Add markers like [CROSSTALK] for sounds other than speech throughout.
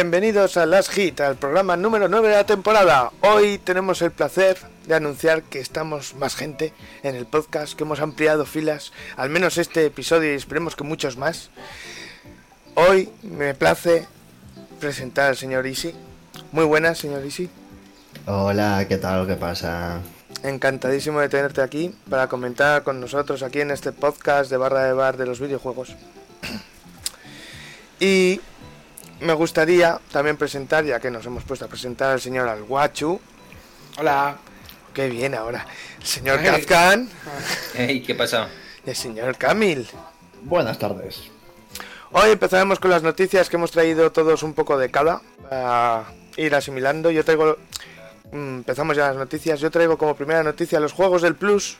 Bienvenidos a Last Hit, al programa número 9 de la temporada. Hoy tenemos el placer de anunciar que estamos más gente en el podcast, que hemos ampliado filas, al menos este episodio y esperemos que muchos más. Hoy me place presentar al señor Isi. Muy buenas, señor Isi. Hola, ¿qué tal? ¿Qué pasa? Encantadísimo de tenerte aquí para comentar con nosotros aquí en este podcast de barra de bar de los videojuegos. [CLEARS THROAT] Y me gustaría también presentar, ya que nos hemos puesto a presentar al señor Alguachu. Hola. Qué bien ahora. El señor Kafkan. Hey, ¿qué pasa? Y el señor Camil. Buenas tardes. Hoy empezaremos con las noticias que hemos traído todos un poco de cada para ir asimilando. Yo traigo. mm, Empezamos ya las noticias. Yo traigo como primera noticia los juegos del Plus.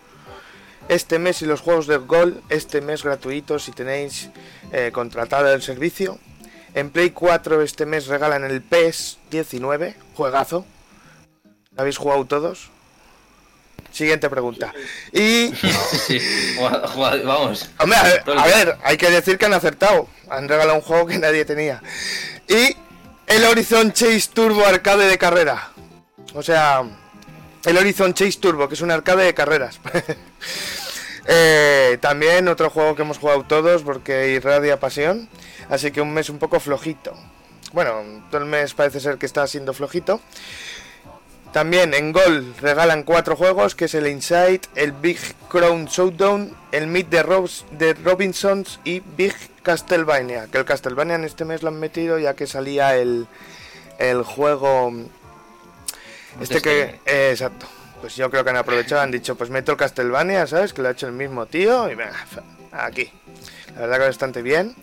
Este mes y los juegos del Gol. Este mes gratuitos si tenéis eh, contratado el servicio. En Play 4 este mes regalan el PES 19. Juegazo. ¿Lo habéis jugado todos? Siguiente pregunta. Y [LAUGHS] Sí, vamos. Hombre, a a ver, hay que decir que han acertado. Han regalado un juego que nadie tenía. Y el Horizon Chase Turbo arcade de carrera. O sea, el Horizon Chase Turbo, que es un arcade de carreras. [LAUGHS] Eh, también otro juego que hemos jugado todos porque irradia pasión. Así que un mes un poco flojito. Bueno, todo el mes parece ser que está siendo flojito. También en Gol regalan cuatro juegos, que es el Inside, el Big Crown Showdown, el Meet de, Robs, de Robinsons y Big Castlevania. Que el Castlevania en este mes lo han metido ya que salía el, el juego... Este que... eh, exacto. Pues yo creo que han aprovechado, han dicho, pues meto el Castlevania, ¿sabes? Que lo ha hecho el mismo tío y venga, aquí. La verdad que bastante bien.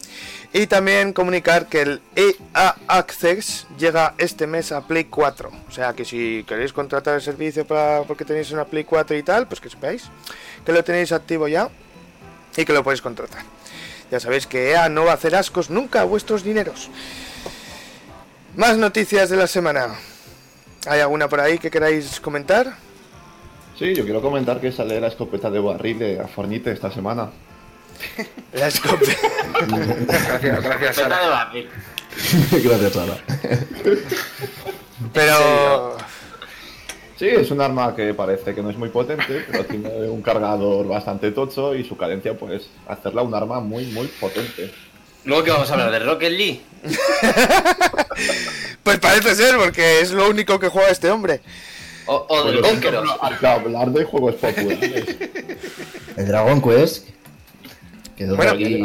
Y también comunicar que el EA Access llega este mes a Play 4. O sea que si queréis contratar el servicio para, porque tenéis una Play 4 y tal, pues que sepáis que lo tenéis activo ya y que lo podéis contratar. Ya sabéis que EA no va a hacer ascos nunca a vuestros dineros. Más noticias de la semana. ¿Hay alguna por ahí que queráis comentar? Sí, yo quiero comentar que sale la escopeta de barril de Fornite esta semana. [LAUGHS] La escopeta. Gracias, gracias, Sara. [LAUGHS] Gracias, Sara. Pero... Sí, es un arma que parece que no es muy potente, pero tiene un cargador bastante tocho y su cadencia, pues, hacerla un arma muy, muy potente. Luego que vamos a hablar de Rocket League. [LAUGHS] Pues parece ser, porque es lo único que juega este hombre. O, o del Pues, Conqueror. Para hablar de juegos populares. [LAUGHS] El Dragon Quest. Quedó Bueno, aquí.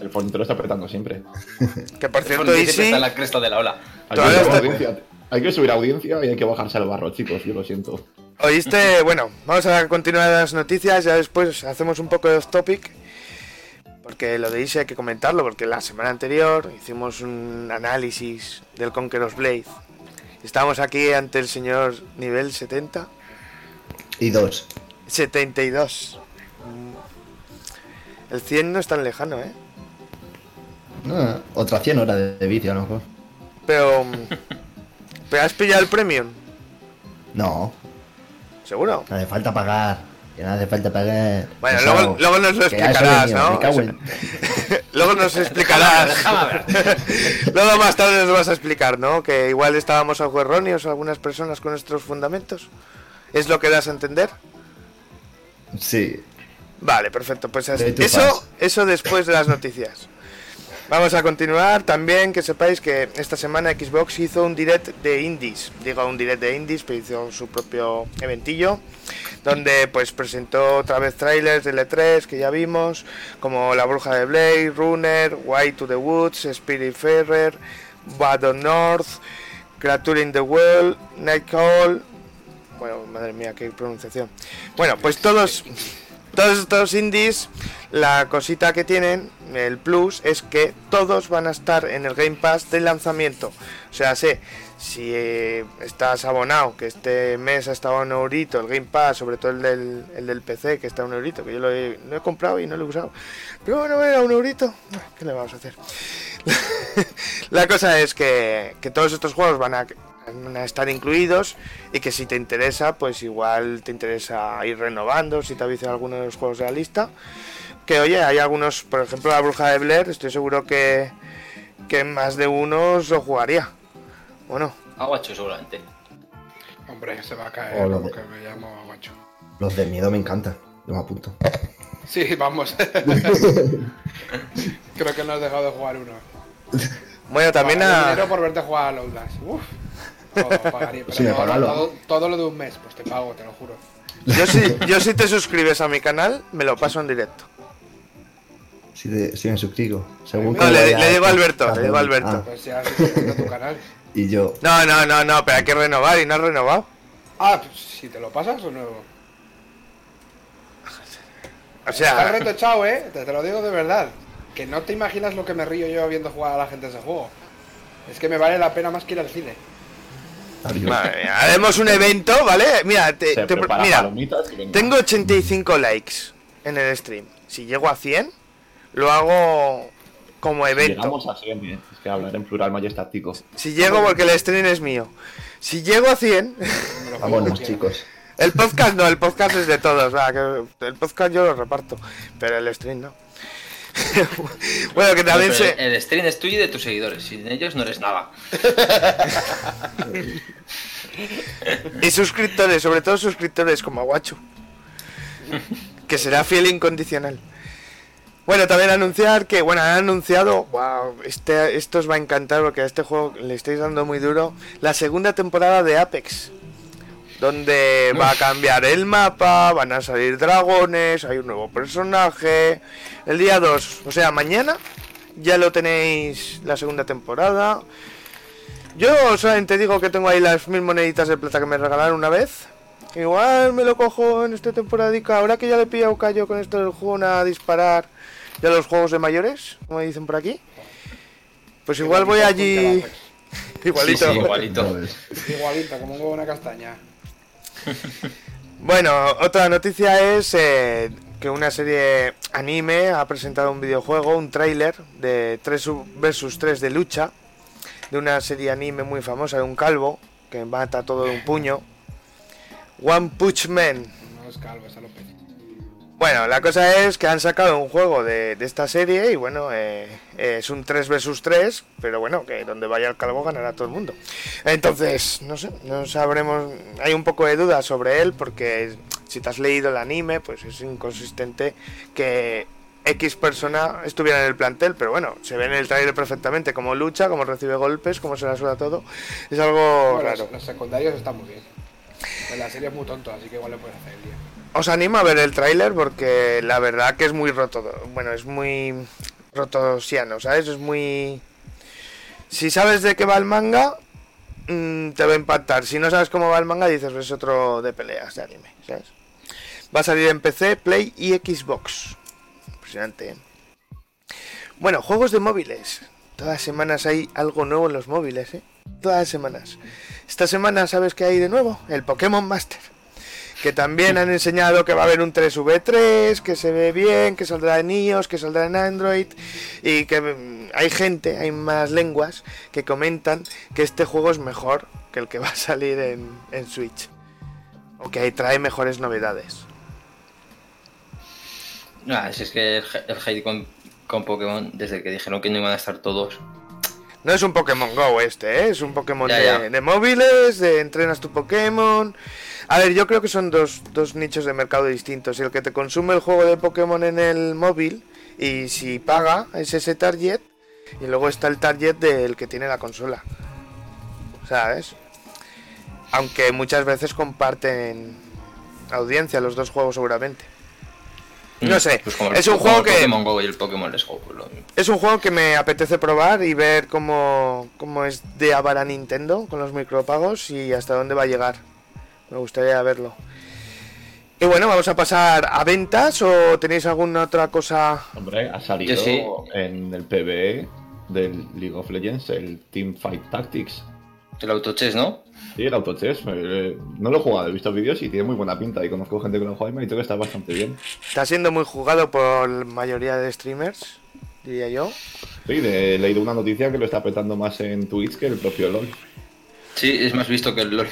El Fornite lo está apretando siempre. [LAUGHS] Que por cierto, Easy... está en la cresta de la ola. Hay que, Todavía subir está- audiencia, hay que subir audiencia y hay que bajarse al barro, chicos, yo lo siento. Oíste, [LAUGHS] bueno, vamos a continuar las noticias, ya después hacemos un poco de off topic, porque lo de Easy hay que comentarlo, porque la semana anterior hicimos un análisis del Conqueror's Blade. Estábamos aquí ante el señor nivel 70, Y dos. 72. Mm. El 100 no es tan lejano, ¿eh? No, otra 100 horas de, de vicio, a lo mejor. Pero... mm, ¿Pero has pillado el premium? No, ¿Seguro? no hace falta pagar. Que no hace falta pagar. Bueno, luego, luego nos lo explicarás, ¿no? me cago en- [LAUGHS] [LAUGHS] luego nos explicarás. [LAUGHS] [LAUGHS] luego más tarde nos vas a explicar, ¿no? Que igual estábamos algo erróneos algunas personas con nuestros fundamentos. ¿Es lo que das a entender? Sí. Vale, perfecto. Pues así- eso, eso después de las noticias. Vamos a continuar. También que sepáis que esta semana Xbox hizo un direct de indies. Digo un direct de indies, pero hizo su propio eventillo. Donde pues presentó otra vez trailers de L3 que ya vimos. Como La Bruja de Blade, Runner, White to the Woods, Spirit Ferrer, on North, Creature in the World, Nightcall. Bueno, madre mía, qué pronunciación. Bueno, pues todos todos estos indies, la cosita que tienen, el plus, es que todos van a estar en el Game Pass de lanzamiento. O sea, sé, si eh, estás abonado, que este mes ha estado un eurito, el Game Pass, sobre todo el del, el del PC, que está un eurito, que yo lo he, lo he comprado y no lo he usado. Pero bueno, era un eurito, ¿qué le vamos a hacer? [LAUGHS] la cosa es que, que todos estos juegos van a, estar incluidos y que si te interesa, pues igual te interesa ir renovando, si te ha visto alguno de los juegos de la lista. Que oye, hay algunos, por ejemplo, la bruja de Blair, estoy seguro que, que más de uno os lo jugaría. ¿O no? Aguacho seguramente. Hombre, se va a caer O lo como de- que me llamo Aguacho. Los de miedo me encantan. Yo me apunto. Sí, vamos. [LAUGHS] Creo que no has dejado de jugar uno. Bueno, también a... dinero por verte jugar a Outlast. Uf. Todo, pagaría, [LAUGHS] pero Sí, no, todo, todo lo de un mes, pues te pago, te lo juro. Yo si, yo si te suscribes a mi canal, me lo paso en directo. Si, de- si me suscribo. Según No, que le- le digo a Alberto, le digo a Alberto. Ah, Pues ya a tu canal. Y yo. No, no, no, no, pero hay que renovar y no has renovado. Ah, pues si te lo pasas o nuevo. O Está el sea, reto echado, eh. Te, te lo digo de verdad. Que no te imaginas lo que me río yo viendo jugar a la gente ese juego. Es que me vale la pena más que ir al cine. madre mía, haremos un evento, ¿vale? Mira, te, te- mira, tengo 85 likes en el stream. Si llego a 100, lo hago como evento. Llegamos a 100, ¿eh? Que hablar en plural majestático. Si llego porque el stream es mío. Si llego a 100, Me lo juego Vámonos, quiera. chicos. el podcast no, el podcast es de todos. va, que el podcast yo lo reparto, pero el stream no. [LAUGHS] bueno, que también Pero se... El stream es tuyo y de tus seguidores. Sin ellos no eres nada. [LAUGHS] Y suscriptores, sobre todo suscriptores como Aguacho. Que será fiel incondicional. Bueno, también anunciar que, bueno, han anunciado, wow, este, esto os va a encantar porque a este juego le estáis dando muy duro, la segunda temporada de Apex. Donde va a cambiar el mapa, van a salir dragones, hay un nuevo personaje. El día 2, o sea, mañana ya lo tenéis la segunda temporada. Yo solamente digo que tengo ahí las mil moneditas de plata que me regalaron una vez. Igual me lo cojo en esta temporadica. Ahora que ya le he pillado callo con esto del juego a disparar ya los juegos de mayores, como dicen por aquí. Pues igual voy allí. [LAUGHS] Igualito. Sí, sí, igualito. [LAUGHS] Igualito, como un huevo una castaña. [LAUGHS] Bueno, otra noticia es eh, que una serie anime ha presentado un videojuego, un tráiler de 3 versus 3 de lucha, de una serie anime muy famosa de un calvo que mata todo de un puño. One Punch Man. No es calvo, es alopecia. Bueno, la cosa es que han sacado un juego de, de esta serie y bueno, eh, es un 3 versus 3, pero bueno, que donde vaya el calvo ganará todo el mundo. Entonces, no sé, no sabremos, hay un poco de duda sobre él porque si te has leído el anime, pues es inconsistente que X persona estuviera en el plantel, pero bueno, se ve en el trailer perfectamente cómo lucha, cómo recibe golpes, cómo se la suda todo. Es algo Bueno, raro. los, los secundarios están muy bien. En la serie es muy tonto, así que igual le puedes hacer día. Os animo a ver el tráiler porque la verdad que es muy roto. Bueno, es muy rotosiano, ¿sabes? Es muy... Si sabes de qué va el manga, mm, te va a impactar. Si no sabes cómo va el manga, dices, es otro de peleas de anime, ¿sabes? Va a salir en PC, Play y Xbox. Impresionante, ¿eh? Bueno, juegos de móviles. Todas las semanas hay algo nuevo en los móviles, ¿eh? Todas las semanas. Esta semana, ¿sabes qué hay de nuevo? El Pokémon Master que también han enseñado que va a haber un 3V3, que se ve bien, que saldrá en iOS, que saldrá en Android y que mm, hay gente, hay más lenguas que comentan que este juego es mejor que el que va a salir en, en Switch o que trae mejores novedades. Ah, si es que el, el hate con Pokémon, desde que dijeron que no iban a estar todos. No es un Pokémon Go este, ¿eh? es un Pokémon Ya, de, ya. de móviles, de entrenas tu Pokémon. A ver, yo creo que son dos, dos nichos de mercado distintos. El que te consume el juego de Pokémon en el móvil y si paga es ese target. Y luego está el target del que tiene la consola. ¿Sabes? Aunque muchas veces comparten audiencia los dos juegos seguramente. No sé, Pues como el- es un como juego el que- Pokémon Go y el Pokémon Let's Go. lo mismo. Es un juego que me apetece probar y ver cómo, cómo es de avara Nintendo con los micropagos y hasta dónde va a llegar. Me gustaría verlo. Y bueno, vamos a pasar a ventas o tenéis alguna otra cosa. Hombre, ha salido Yo sí. en el PvE del League of Legends el Team Fight Tactics. El autochess, ¿no? Sí, el autochess. eh, no lo he jugado, he visto vídeos y tiene muy buena pinta. Y conozco gente que lo juega y me ha dicho que está bastante bien. Está siendo muy jugado por la mayoría de streamers, diría yo. Sí, de- he leído una noticia que lo está petando más en Twitch que el propio LOL. Sí, es más visto que el LOL.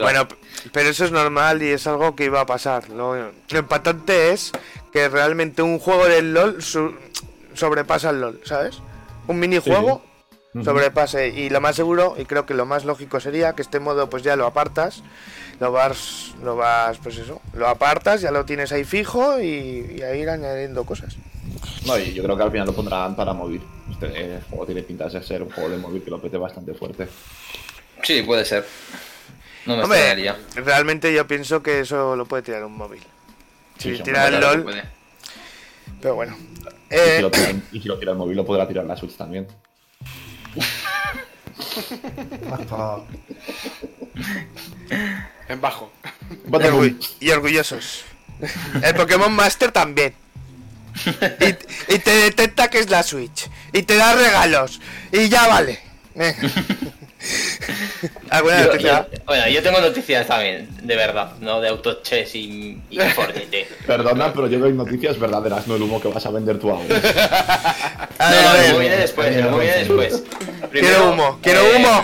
Bueno, pero eso es normal y es algo que iba a pasar. Lo, lo impactante es que realmente un juego del LOL su- sobrepasa el LOL, ¿sabes? Un minijuego sobrepase. Y lo más seguro, y creo que lo más lógico sería que este modo pues ya lo apartas, lo vas, lo vas, pues eso, lo apartas, ya lo tienes ahí fijo y, y a ir añadiendo cosas. No, y yo creo que al final lo pondrán para móvil. Este eh, juego tiene pinta de ser un juego de móvil que lo pete bastante fuerte. Sí, puede ser. No me Hombre, realmente yo pienso que eso lo puede tirar un móvil. Si Sí, tira el LOL, pero bueno. Y, Eh, si lo tira, y si lo tira el móvil, lo podrá tirar la Switch también. En bajo. y, orgu- y orgullosos. El Pokémon Master también. Y, y te detecta que es la Switch. Y te da regalos. Y ya vale. Venga. ¿Alguna Yo- noticia? yo- bueno, yo tengo noticias también, de verdad, no de autochess y, y [LAUGHS] Fortnite. Perdona, pero yo doy noticias verdaderas, no el humo que vas a vender tú ahora. A [LAUGHS] No, ver, no, a el humo viene después, el humo viene después. [LAUGHS] Quiero humo, quiero eh, humo.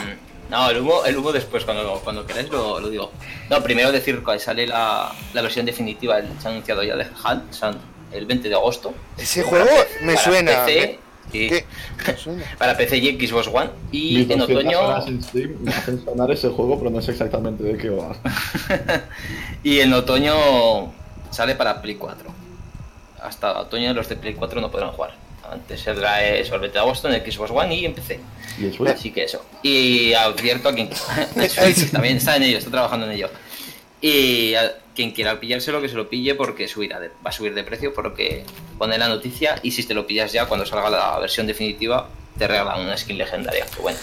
No, el humo, el humo después, cuando, cuando queráis lo, lo digo. No, primero decir que sale la, la versión definitiva, el- se ha anunciado ya de Hunt, el 20 de agosto. Ese juego me suena. PC, [LAUGHS] para PC y Xbox One. Y Mis en 200 otoño. horas en Steam me hacen sonar ese juego, pero no sé exactamente de qué va. [LAUGHS] y en otoño sale para Play 4. Hasta otoño los de Play 4 no podrán jugar. Antes saldrá el 20 de agosto en Xbox One y en PC. Y. Así que eso. Y advierto a quien [LAUGHS] también está en ello, está trabajando en ello. Y a quien quiera pillárselo, que se lo pille porque subirá de- va a subir de precio, porque pone la noticia y si te lo pillas ya cuando salga la versión definitiva, te regalan una skin legendaria. Que bueno.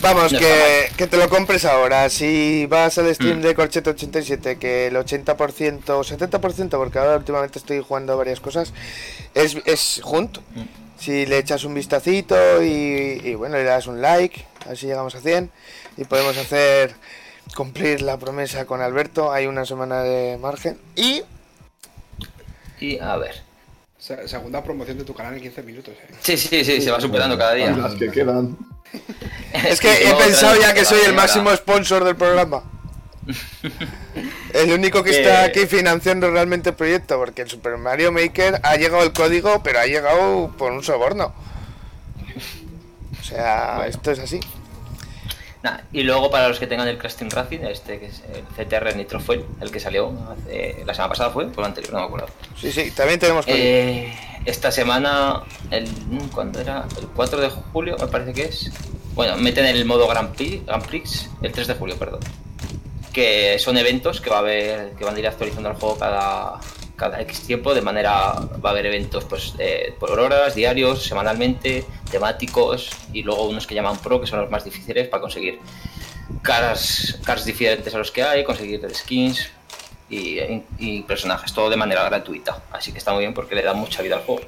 Vamos, No que, que te lo compres ahora. Si vas al stream Mm. de Corcheto87, que el 80% o 70%, porque ahora últimamente estoy jugando varias cosas, es, es junto. Mm. Si le echas un vistacito y, y bueno, le das un like, así llegamos a 100 y podemos hacer cumplir la promesa con Alberto. Hay una semana de margen y Y a ver. Se- Segunda promoción de tu canal en 15 minutos, eh. Sí, sí, sí, se va superando cada día. las que quedan. [LAUGHS] es que he pensado ya que soy el máximo sponsor del programa. [LAUGHS] El único que está aquí financiando realmente el proyecto, porque el Super Mario Maker ha llegado el código, pero ha llegado por un soborno. O sea, Bueno. esto es así. Nah, y luego para los que tengan el Team Racing, este que es el CTR Nitro Fuel, el que salió hace- la semana pasada fue, o la anterior, no me acuerdo. Sí, sí, también tenemos código. Eh, esta semana, el, ¿cuándo era? El 4 de julio, me parece que es. Bueno, meten el modo Grand Prix, Grand Prix el 3 de julio, perdón. Que son eventos que va a haber, que van a ir actualizando el juego cada, cada X tiempo, de manera, va a haber eventos pues eh, por horas, diarios, semanalmente, temáticos, y luego unos que llaman Pro, que son los más difíciles para conseguir cars, cars diferentes a los que hay, conseguir skins y, personajes, todo de manera gratuita. Así que está muy bien porque le da mucha vida al juego.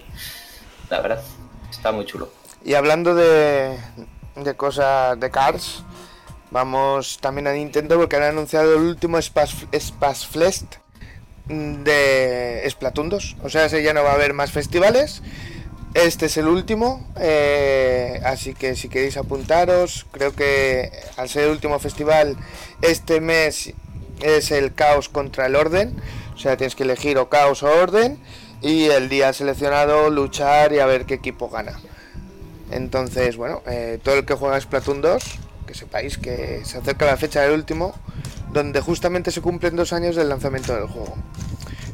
La verdad, está muy chulo. Y hablando de, de cosas de Cars, vamos también a Nintendo porque han anunciado el último Spas, Spas de Splatoon 2. O sea, ese ya no va a haber más festivales. Este es el último, eh, así que si queréis apuntaros, creo que al ser el último festival, este mes es el caos contra el orden. O sea, tienes que elegir o caos o orden. Y el día seleccionado, luchar y a ver qué equipo gana. Entonces, bueno, eh, todo el que juega Splatoon 2, que sepáis que se acerca la fecha del último, donde justamente se cumplen dos años del lanzamiento del juego.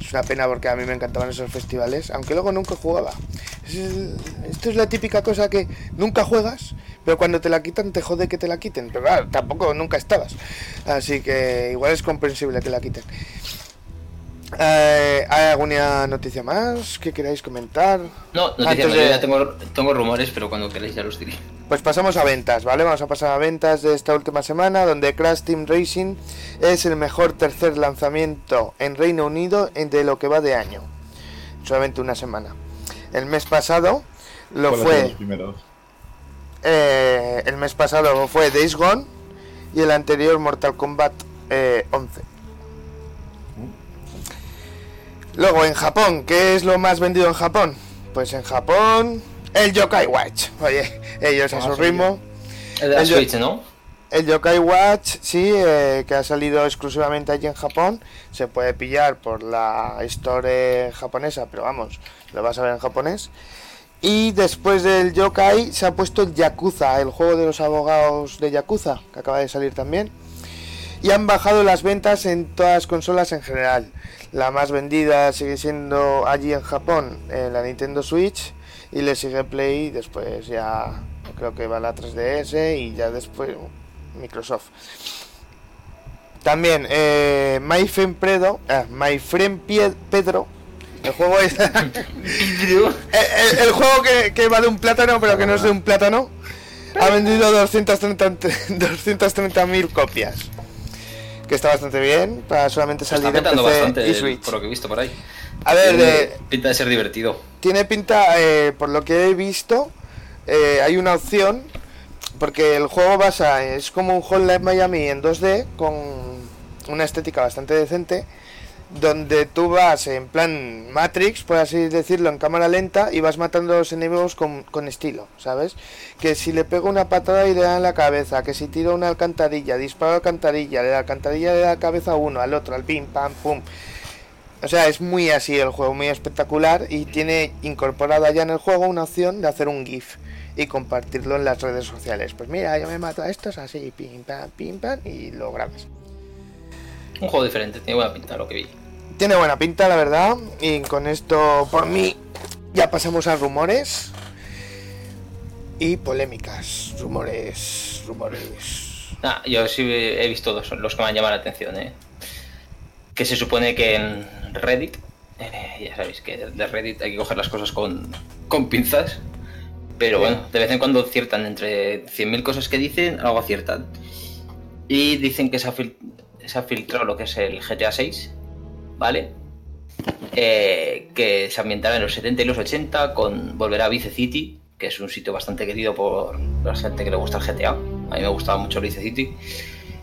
Es una pena porque a mí me encantaban esos festivales, aunque luego nunca jugaba. Esto es la típica cosa que nunca juegas, pero cuando te la quitan te jode que te la quiten. Pero claro, tampoco nunca estabas. Así que igual es comprensible que la quiten. Eh, ¿Hay alguna noticia más que queráis comentar? No, noticia Antes no, de- yo ya tengo, tengo rumores, pero cuando queráis ya los diré. Pues pasamos a ventas, ¿vale? Vamos a pasar a ventas de esta última semana, donde Crash Team Racing es el mejor tercer lanzamiento en Reino Unido en- de lo que va de año. Solamente una semana. El mes pasado lo ¿Cuáles son los fue. eh, el mes pasado fue Days Gone y el anterior Mortal Kombat eh, 11. Luego en Japón, ¿qué es lo más vendido en Japón? Pues en Japón el Yokai Watch. Oye, ellos a Ah, su ritmo. El de la El Switch, ¿no? El Yokai Watch, sí, eh, que ha salido exclusivamente allí en Japón. Se puede pillar por la Store japonesa, pero vamos, lo vas a ver en japonés. Y después del Yokai se ha puesto el Yakuza, el juego de los abogados de Yakuza, que acaba de salir también. Y han bajado las ventas en todas las consolas en general. La más vendida sigue siendo allí en Japón, en la Nintendo Switch. Y le sigue Play, después ya creo que va la 3DS y ya después Microsoft. También, eh, My Friend Pedro, ah, My Friend Pie- Pedro, el juego es... [LAUGHS] el, el- el juego que, que va de un plátano, pero que no es de un plátano, ha vendido 230 [LAUGHS] mil copias. Que está bastante bien, para solamente Está salir en petando PC bastante y Switch. por lo que he visto por ahí. A ver, Tiene de, Pinta de ser divertido. tiene pinta, eh, por lo que he visto, eh, hay una opción, porque el juego basa, es como un Hotline Miami en 2D, con una estética bastante decente, donde tú vas en plan Matrix, por así decirlo, en cámara lenta, y vas matando a los enemigos con, con estilo, ¿sabes? Que si le pego una patada y le da en la cabeza, que si tiro una alcantarilla, disparo alcantarilla, de la alcantarilla le da la cabeza a uno, al otro, al pim, pam, pum. O sea, es muy así el juego, muy espectacular y tiene incorporada ya en el juego una opción de hacer un GIF y compartirlo en las redes sociales. Pues mira, yo me mato a estos así, pim pam, pim pam y lo grabas. Un juego diferente, tiene buena pinta lo que vi. Tiene buena pinta, la verdad. Y con esto, por mí, ya pasamos a rumores y polémicas. Rumores, rumores. Ah, yo sí he visto dos, los que me han llamado la atención, ¿eh? Que se supone que en Reddit, eh, ya sabéis que de Reddit hay que coger las cosas con, con pinzas, pero bueno, de vez en cuando aciertan entre 100.000 cosas que dicen, algo aciertan. Y dicen que se ha, fil- se ha filtrado lo que es el GTA 6, ¿vale? Eh, que se ambientará en los 70 y los 80 con volverá a Vice City, que es un sitio bastante querido por la gente que le gusta el GTA. A mí me gustaba mucho Vice City.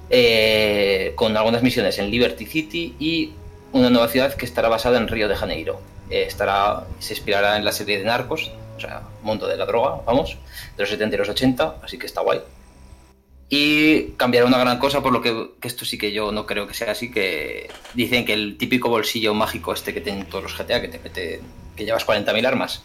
Eh, con algunas misiones en Liberty City y una nueva ciudad que estará basada en Río de Janeiro. Eh, estará, se inspirará en la serie de Narcos, o sea, mundo de la droga, vamos, de los 70 y los 80, así que está guay. Y cambiará una gran cosa, por lo que, que esto sí que yo no creo que sea así, que dicen que el típico bolsillo mágico este que tienen todos los GTA, que te mete, que llevas 40.000 armas,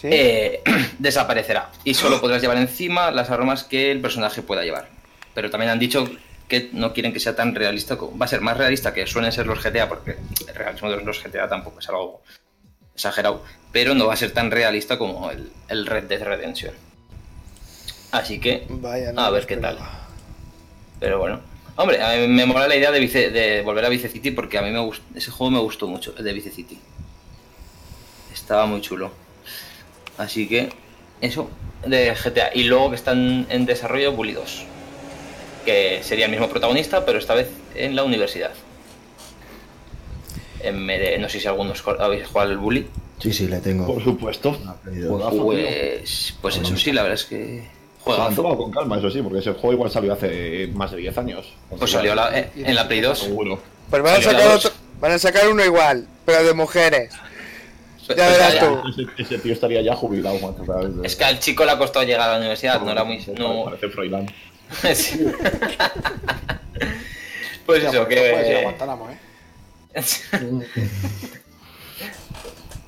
¿Sí? eh, [CLEARS THROAT] desaparecerá. Y solo [CLEARS THROAT] podrás llevar encima las armas que el personaje pueda llevar. Pero también han dicho que no quieren que sea tan realista, como- va a ser más realista que suelen ser los GTA, porque el realismo de los GTA tampoco es algo exagerado, pero no va a ser tan realista como el, el Red Dead Redemption. Así que, Vaya, no a ver qué tal. Pero bueno. Hombre, a mí me mola la idea de, Vice- de volver a Vice City porque a mí me gust- ese juego me gustó mucho, el de Vice City. Estaba muy chulo. Así que, eso, de GTA. Y luego que están en desarrollo Bully 2. Que sería el mismo protagonista, pero esta vez en la universidad. En de- no sé si algunos habéis jugado al Bully. Sí, sí, le tengo. Por supuesto. Pues, pues eso sí, la verdad es que Se lo han tomado con calma, eso sí, porque ese juego igual salió hace más de 10 años. Pues salió la- en la Play 2. Seguro. Pues van a, sacar otro- van a sacar uno igual, pero de mujeres. Pues, Ya pues, verás ya- tú. Ese, ese tío estaría ya jubilado. Es que al chico le ha costado llegar a la universidad, no era muy. No... Parece Froilán. [LAUGHS] Sí. pues eso, Puede ser a que. Guantánamo, ¿eh? [LAUGHS]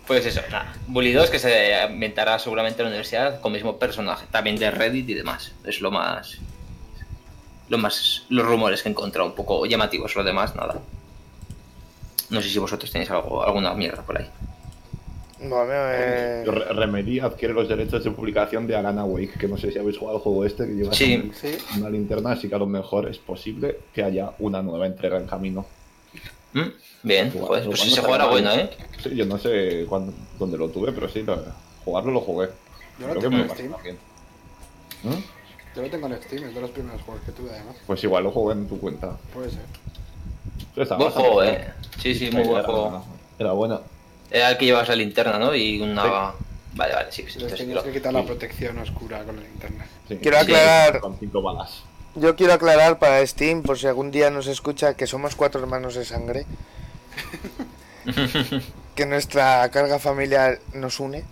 pues eso, nada. Bully 2 que se ambientará seguramente en la universidad con el mismo personaje, también de Reddit y demás. Es lo más. Lo más. Los rumores que he encontrado un poco llamativos, lo demás, nada. No sé si vosotros tenéis algo, alguna mierda por ahí. Eh, Re- Remedy adquiere los derechos de publicación de Alana Wake, que no sé si habéis jugado al juego este, que lleva Sí. Sí. una linterna, así que a lo mejor es posible que haya una nueva entrega en camino. ¿Mm? Bien, pues, pues ese juego era bueno, ¿eh? Sí, yo no sé cuándo, dónde lo tuve, pero sí, lo- jugarlo lo jugué. Yo lo Creo tengo en Steam. ¿Mm? Yo lo tengo en Steam, es de los primeros juegos que tuve además. Pues igual lo jugué en tu cuenta. Puede ser. Buen juego, bien. eh. Sí, sí, muy buen Era- juego. Era buena. Era el que llevas la linterna, ¿no? Y una. Vale, vale, sí, sí. Entonces tenías que quitar la protección oscura con el internet. Sí. Quiero Sí, aclarar- Con cinco balas. Yo quiero aclarar para Steam, por si algún día nos escucha, que somos cuatro hermanos de sangre. [LAUGHS] que nuestra carga familiar nos une.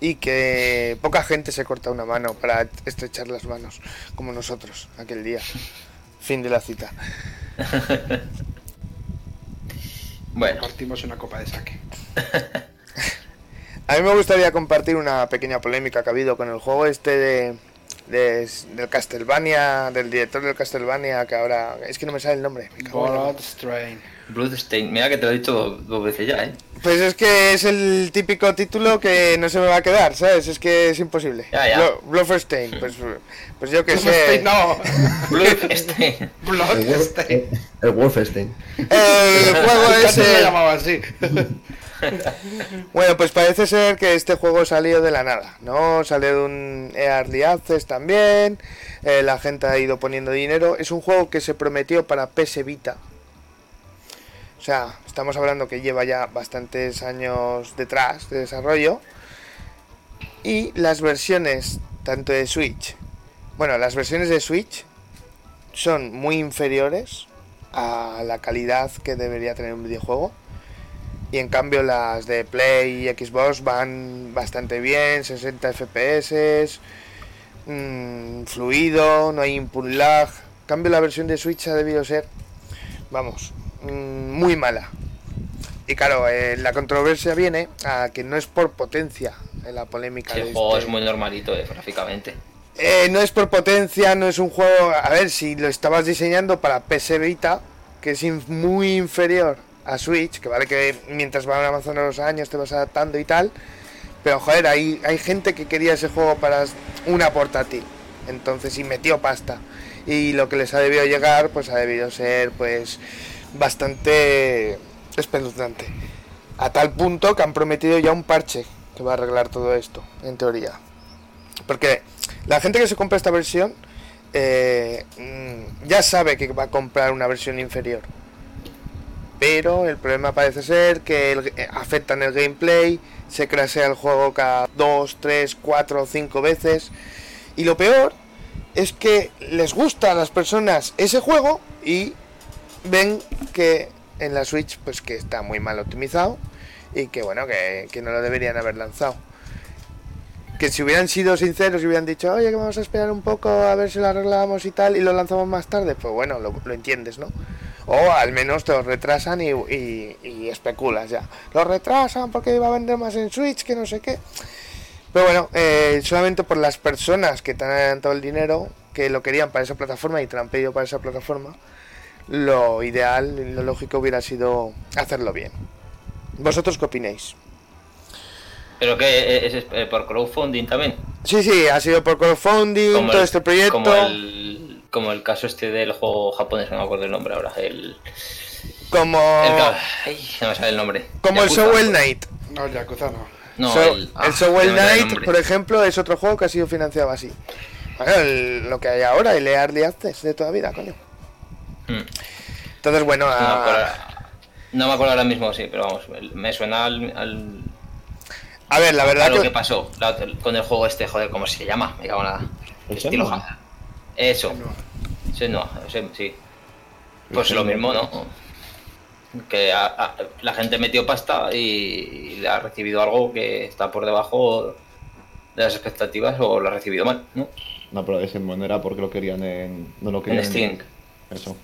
Y que poca gente se corta una mano para estrechar las manos, como nosotros aquel día. Fin de la cita. [LAUGHS] Bueno, Partimos una copa de saque. [LAUGHS] A mí me gustaría compartir una pequeña polémica que ha habido con el juego este de, de- del Castlevania, del director del Castlevania, que ahora... Es que no me sale el nombre. Bloodstrain. Bloodstain, mira que te lo he dicho dos, dos veces ya, ¿eh? Pues es que es el típico título que no se me va a quedar, ¿sabes? Es que es imposible. Ya, ya. Blo- Blufferstein, pues, pues yo que sé. Bloodstrain, no. Bloodstrain. [LAUGHS] Wolf- el Wolfenstein. El juego [LAUGHS] ese... se llamaba así. [LAUGHS] Bueno, pues parece ser que este juego salió de la nada, ¿no? Salió de un Early Access también, eh, la gente ha ido poniendo dinero. Es un juego que se prometió para PS Vita. O sea, estamos hablando que lleva ya bastantes años detrás de desarrollo. Y las versiones, tanto de Switch, bueno, las versiones de Switch son muy inferiores a la calidad que debería tener un videojuego. Y en cambio las de Play y Xbox van bastante bien, 60 FPS, mm, fluido, no hay input lag. En cambio la versión de Switch ha debido ser, vamos, mm, muy mala. Y claro, eh, la controversia viene a que no es por potencia en la polémica. El de juego este- es muy normalito, eh, gráficamente. eh, no es por potencia, no es un juego. A ver, si lo estabas diseñando para PS Vita, que es in- muy inferior a Switch, que vale que mientras van avanzando los años te vas adaptando y tal. Pero joder, hay, hay gente que quería ese juego para una portátil. Entonces, y metió pasta. Y lo que les ha debido llegar, pues ha debido ser, pues, bastante espeluznante. A tal punto que han prometido ya un parche que va a arreglar todo esto, en teoría. Porque la gente que se compra esta versión eh, mm, ya sabe que va a comprar una versión inferior. Pero el problema parece ser que eh, afecta en el gameplay, se crasea el juego cada 2, 3, 4 o 5 veces. Y lo peor es que les gusta a las personas ese juego y ven que en la Switch pues que está muy mal optimizado y que bueno que, no lo deberían haber lanzado que si hubieran sido sinceros y hubieran dicho, oye, que vamos a esperar un poco a ver si lo arreglamos y tal, y lo lanzamos más tarde, pues bueno, lo entiendes, ¿no? O al menos te lo retrasan y, y- y especulas ya. Lo retrasan porque iba a vender más en Switch, que no sé qué. Pero bueno, eh, solamente por las personas que te han adelantado el dinero, que lo querían para esa plataforma y te lo han pedido para esa plataforma, lo ideal lo lógico hubiera sido hacerlo bien. ¿Vosotros qué opináis? Pero que es, es, por crowdfunding también. Sí, sí, ha sido por crowdfunding, Como todo el- este proyecto. Como el, como el caso este del juego japonés, no me acuerdo el nombre ahora. El, Como, el ay, no me sale el nombre. Como el. Shovel Knight. No, el Yakuza no. No, So- el, ah, el Knight, nombre. por ejemplo, es otro juego que ha sido financiado así. Bueno, el- lo que hay ahora, el Early Access de toda vida, coño. Mm. Entonces, bueno, No me a- acuerdo, no me acuerdo ahora mismo, sí, pero vamos, me suena al, al- a ver, la verdad lo que... que pasó la- con el juego este, joder, ¿cómo se llama? Me cago en la... ¿El Estilo. Eso, sí, no, ese- sí. Pues lo mismo, ¿no? Que a- a- la gente metió pasta y, y ha recibido algo que está por debajo de las expectativas o lo ha recibido mal, ¿no? No, pero ese no era porque lo querían en. No lo querían En Steam. Eso.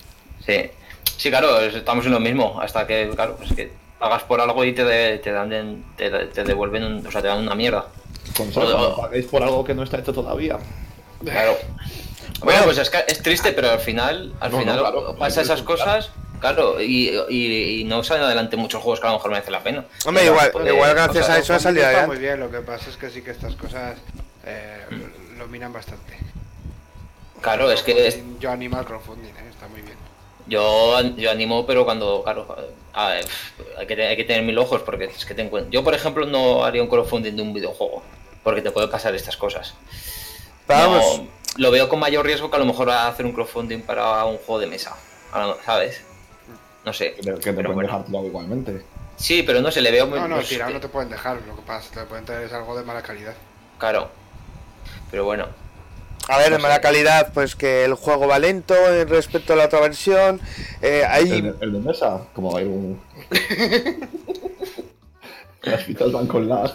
Sí, sí, claro, es- estamos en lo mismo. Hasta que, claro, es que pagas por algo y te, de- te dan en- te, te devuelven, un- o sea, te dan una mierda. Consola, no paguéis por algo que no está hecho todavía. Claro. Bueno, pues es, que es triste, pero al final, al No, no, final claro, pasa esas cosas, claro, y, y, y no salen adelante muchos juegos que a lo mejor merecen la pena. Hombre, igual- igual gracias o sea, a eso ha salido Está adelante. muy bien, lo que pasa es que sí que estas cosas eh, lo miran bastante. Claro, es que es- Yo animo al crowdfunding, eh, está muy bien. yo, yo animo, pero cuando, claro, a ver, hay, que, te- hay que tener mil ojos porque es que te encuentro. Yo, por ejemplo, no haría un crowdfunding de un videojuego porque te puede pasar estas cosas. Vamos. No, lo veo con mayor riesgo que a lo mejor hacer un crowdfunding para un juego de mesa, ¿sabes? No sé. Que te, que te pero pueden bueno. dejar tirado igualmente. Sí, pero no se le veo muy No, no, pues, tirado no te pueden dejar, lo que pasa es que te pueden traer es algo de mala calidad. Claro. Pero bueno. A ver, de mala sé. calidad, pues que el juego va lento respecto a la otra versión. eh, hay... El, de- el de mesa, como hay un. [LAUGHS] Las fitas van con lag.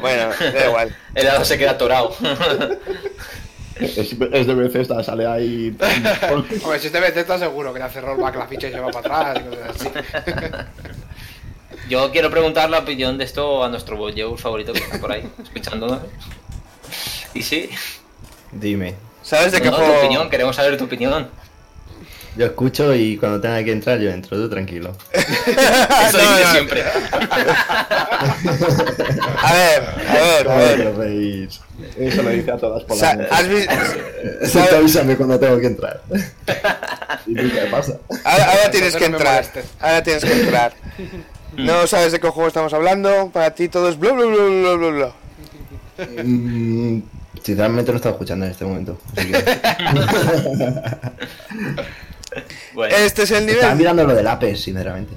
Bueno, da igual. [LAUGHS] El hado se queda atorado. [LAUGHS] Es, es de Bethesda, sale ahí. Hombre, si este vez está seguro que le hace rollback la ficha y se va para atrás y cosas así. [LAUGHS] Yo quiero preguntar la opinión de esto a nuestro Boyeus favorito que está por ahí, escuchándonos. Y sí, Dime. ¿Sabes de qué tu juego? opinión, queremos saber tu opinión. Yo escucho y cuando tenga que entrar, yo entro, tú tranquilo. [LAUGHS] Eso No, dice no. siempre. A ver, a ver, a ver. Eso lo dice a todas por Sa- las ¿Has visto? [LAUGHS] Avísame cuando tengo que entrar. [LAUGHS] ¿Y tú qué pasa? Ahora, ahora tienes que entrar. Ahora tienes que entrar. No sabes de qué juego estamos hablando. Para ti todo es bla bla bla bla bla bla. Mm, sinceramente no estaba escuchando en este momento. Así que... Bueno, Este es el Estaba nivel. mirando lo del Apex, sinceramente.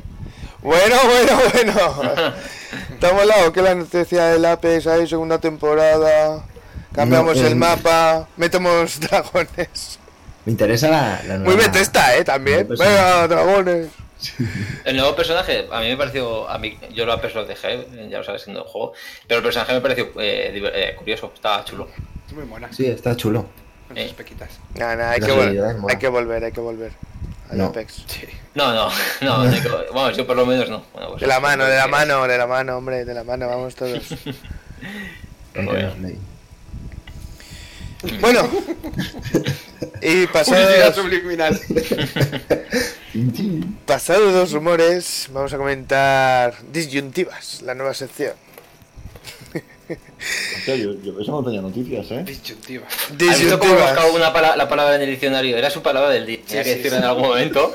Bueno, bueno, bueno. [LAUGHS] Estamos al lado que la noticia del Apex hay segunda temporada. Cambiamos No, el eh, mapa, metemos dragones. Me interesa la, la nueva... Muy Bethesda, eh, también. Venga, dragones. el nuevo personaje, a mí me pareció. A mí, yo lo lo dejé, ya lo sabes, en el juego. Pero el personaje me pareció eh, eh, curioso, estaba chulo. Muy mona. Sí, está chulo. Con Eh. sus pequitas. Hay que, seriedad mola. hay que volver, hay que volver. Al No. Apex. Sí. No, no, [LAUGHS] no, no hay que- vamos, yo por lo menos no. Bueno, pues- De la mano, de la mano, de la mano, hombre, de la mano, vamos todos. [LAUGHS] Bueno. Bueno, y [LAUGHS] pasados, subliminal. pasados los rumores, vamos a comentar disyuntivas, la nueva sección. Hostia, yo, yo eso no tenía noticias, ¿eh? Disyuntiva. ¿Has visto cómo he buscado una pala- la palabra en el diccionario? Era su palabra del día. Tenía Sí, que sí, decirla sí. en algún momento.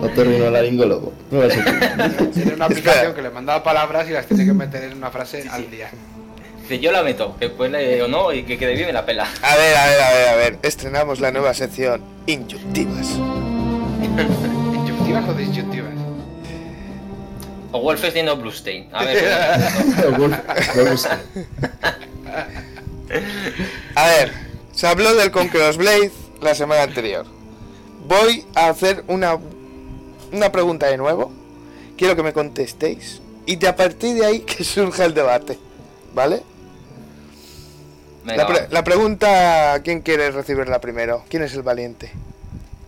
No terminó laringólogo. No va a ser. Tiene una [LAUGHS] aplicación que le manda palabras y las tiene que meter en una frase al día. Dice, yo la meto, que cuele o no y que quede bien me la pela. A ver, a ver, a ver, a ver, estrenamos la nueva sección Inyuntivas. [LAUGHS] ¿Disyuntivas o disyuntivas? O Wolfenstein o Bluestein. A ver. [LAUGHS] A ver, se habló del Conqueror's Blade la semana anterior. Voy a hacer una, una pregunta de nuevo. Quiero que me contestéis. Y de a partir de ahí que surja el debate. ¿Vale? Venga, La, pre- va. la pregunta, ¿quién quiere recibirla primero? ¿Quién es el valiente?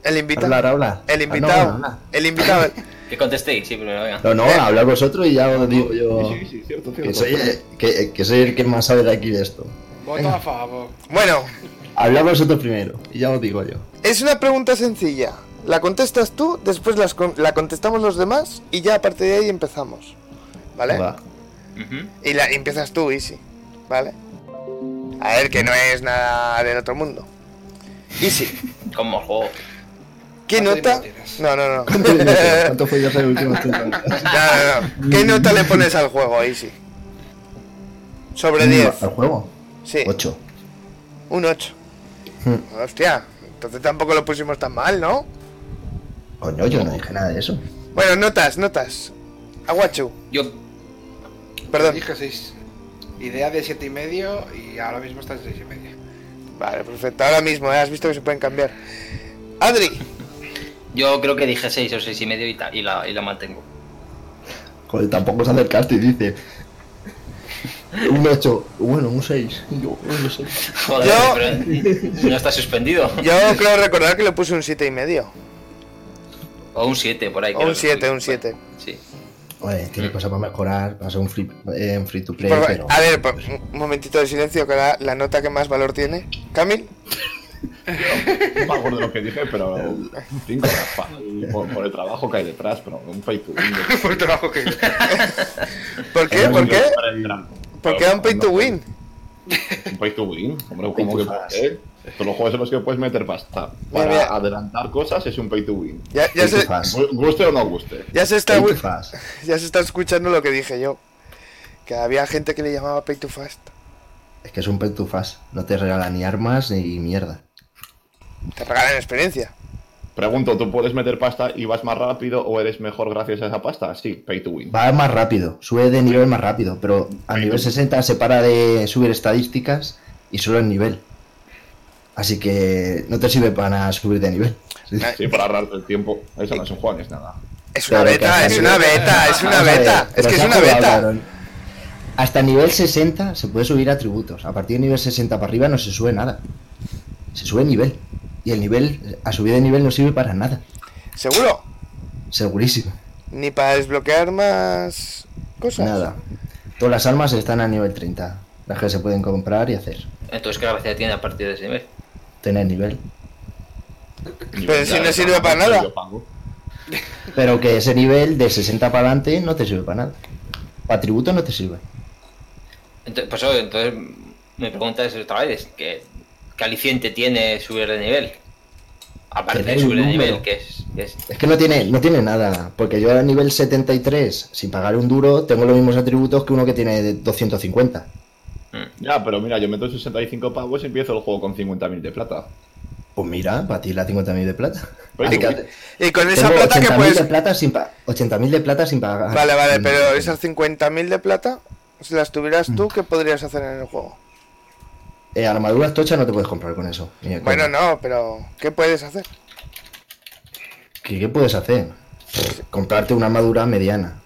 El invitado. Hablar, habla. El Ah, invitado. no, habla. El invitado. [LAUGHS] Que contestéis, sí, primero, venga. No, no, hablar vosotros y ya os digo yo. Sí, sí, sí, cierto, Que soy, que, que soy el que más sabe de aquí de esto. Voto a favor. bueno, Hablar vosotros primero y ya os digo yo. es una pregunta sencilla. La contestas tú, después las con- la contestamos los demás y ya a partir de ahí empezamos. ¿Vale? Va. Y la empiezas tú, Easy. ¿Vale? A ver, que no es nada del otro mundo. Easy. [LAUGHS] Como juego. ¿Qué ¿Cuánto nota? No, no, no. [LAUGHS] [LAUGHS] ¿Cuánto, fue ya el último? No, no, no. ¿Qué nota le pones al juego, Easy? Sobre 10. ¿Al juego? Sí, 8. un 8. Hostia, entonces tampoco lo pusimos tan mal, ¿no? Coño, yo no dije nada de eso. Bueno, notas, notas. Aguachu, Yo, perdón. Dije 6. Idea de 7 y medio y ahora mismo está en 6 y medio. Vale, perfecto. Ahora mismo, ¿eh? has visto que se pueden cambiar. Adri, yo creo que dije 6 o 6 y medio y, ta- y, la, y la mantengo. Joder, tampoco se acercaste y dice. Un 8, bueno, un 6. Yo, un 6. Joder, Yo- pero no está suspendido. yo creo recordar que le puse un 7 y medio. O un 7 por ahí. O un que 7, fue. un 7. Sí. Oye, tiene cosas para mejorar, para ser un free, eh, un free to play, Por- pero. A ver, por- un momentito de silencio, que la, la nota que más valor tiene. Camil, No me acuerdo de lo que dije, pero 5 por, por el trabajo que hay detrás, pero un pay to win. [LAUGHS] Por el trabajo que [LAUGHS] ¿por qué? ¿Por qué? ¿Por qué un pay to win? Un pay to win, hombre, ¿cómo que por qué? Todos los juegos en los que puedes meter pasta para mira. adelantar cosas es un pay to win. Ya, ya, Pay to se, Guste o no guste. ya, se está, Pay to fast. [LAUGHS] ya se está escuchando lo que dije yo. Que había gente que le llamaba pay to fast. Es que es un pay to fast. No te regalan ni armas ni mierda. Te regalan experiencia. Pregunto, ¿tú puedes meter pasta y vas más rápido o eres mejor gracias a esa pasta? Sí, pay to win. Va más rápido, sube de nivel más rápido, pero a nivel 60 se para de subir estadísticas y solo el nivel. Así que no te sirve para subir de nivel. Sí, para ahorrarte el tiempo. Eso no es un juego, ni es nada. Es una beta, es una beta, es una beta. Es que es una beta. Hasta nivel 60 se puede subir atributos. A partir de nivel 60 para arriba no se sube nada. Se sube nivel. Y el nivel, a subir de nivel no sirve para nada. ¿Seguro? Segurísimo. Ni para desbloquear más cosas. Nada. Todas las armas están a nivel 30. Las que se pueden comprar y hacer. Entonces, ¿qué gracia tiene a partir de ese nivel? Tener nivel. Pero si no sirve para nada. [LAUGHS] Pero que ese nivel de 60 para adelante no te sirve para nada. Para atributo no te sirve. Entonces, pues, entonces mi pregunta es otra vez, ¿qué, qué aliciente tiene subir de nivel? Aparte de subir de nivel, que es, que es- Es que no tiene, no tiene nada. Porque yo a nivel 73, sin pagar un duro, tengo los mismos atributos que uno que tiene de 250. mm, Ya, pero mira, yo meto 65 pavos y empiezo el juego con 50.000 de plata. Pues mira, para ti la 50.000 de plata. Pues que Y con esa Tengo plata que 80.000 puedes. de plata sin pa- 80.000 de plata sin pagar. Vale, vale, Mm. pero esas 50.000 de plata, si las tuvieras tú, ¿qué podrías hacer en el juego? Eh, armaduras tochas no te puedes comprar con eso. Bueno, no, pero ¿qué puedes hacer? ¿Qué, qué puedes hacer? Comprarte una armadura mediana.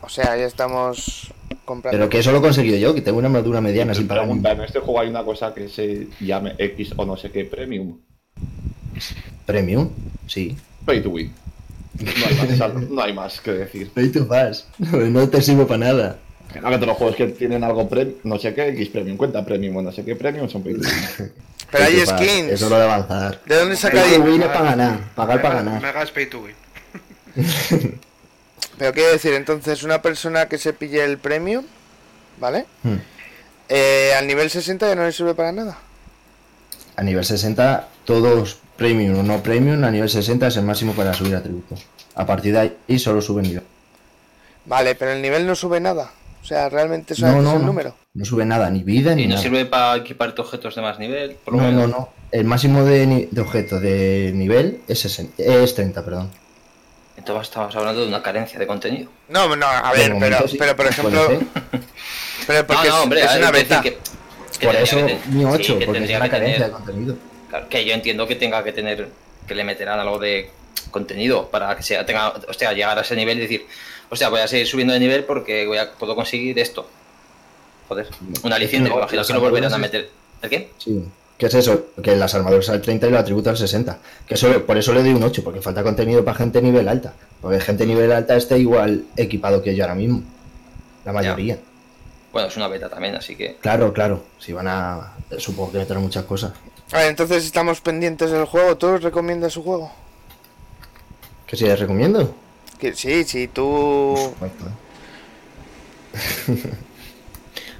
O sea, ya estamos comprando. Pero que eso lo he conseguido yo, que tengo una armadura mediana Me sin pagar. pregunta, en este juego hay una cosa que se llame X o no sé qué Premium. Premium, sí. Pay to win. No hay más, o [LAUGHS] sea, no hay más que decir. Pay to pass. No te sirve para nada. Que no, que todos los juegos que tienen algo premium, no sé qué, X Premium, cuenta Premium no sé qué Premium son pay to win. Pero hay skins. Eso es lo de avanzar. ¿De dónde Pay to win es para ganar. Pagar para ganar. Mega es pay to win. [LAUGHS] Pero quiero decir, entonces, una persona que se pille el premium, ¿vale? Hmm. Eh, al nivel 60 ya no le sirve para nada. A nivel 60, todos premium o no premium, a nivel 60 es el máximo para subir atributos. A partir de ahí solo sube nivel. Vale, pero el nivel no sube nada. O sea, realmente No, no, es el no. número. No sube nada, ni vida ni y no nada. sirve para equiparte objetos de más nivel, por lo No, no, menos. no. El máximo de, ni- de objeto de nivel es, 60, es 30, perdón. Entonces estamos hablando de una carencia de contenido. No, no, a ver, pero, momento sí, pero por ejemplo, [LAUGHS] pero porque no, no, hombre, es, una beta. que- que Por tendría eso que mi sí, 8, que porque es tendría una carencia tener- de contenido. Claro, que yo entiendo que tenga que tener, que le meterán algo de contenido para que sea, tenga, o sea, llegar a ese nivel y decir, o sea, voy a seguir subiendo de nivel porque voy a, puedo conseguir esto. Joder, un aliciente, me imagino que no volverán a meter. ¿El qué? Sí. ¿Qué es eso? Que las armaduras al 30 y los atributos al 60. Que eso, por eso le doy un 8, porque falta contenido para gente nivel alta. Porque gente nivel alta está igual equipado que yo ahora mismo. La mayoría. Bueno, es una beta también, así que. Claro, claro. Si van a. Supongo que meter muchas cosas. A ver, entonces estamos pendientes del juego. ¿Tú recomiendas su juego? ¿Que si les recomiendo? Que sí, sí, tú. ¿eh?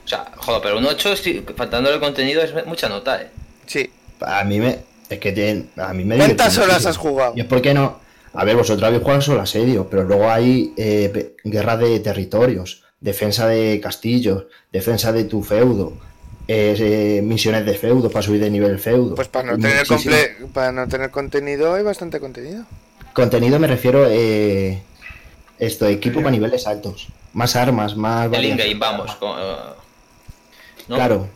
O sea, joder, pero un 8, sí, faltándole contenido es mucha nota, eh. Sí. A mí me. Es que tienen- a mí me ¿Cuántas horas muchísimo. has jugado? Y es porque no. A ver, vosotros habéis jugado solo asedio, pero luego hay eh, guerra de territorios, defensa de castillos, defensa de tu feudo, eh, eh, misiones de feudo para subir de nivel el feudo. Pues para no tener comple- para no tener contenido hay bastante contenido. Contenido me refiero eh, esto, equipo para niveles altos. Más armas, más. El in-game, vamos. con, eh, ¿no? Claro,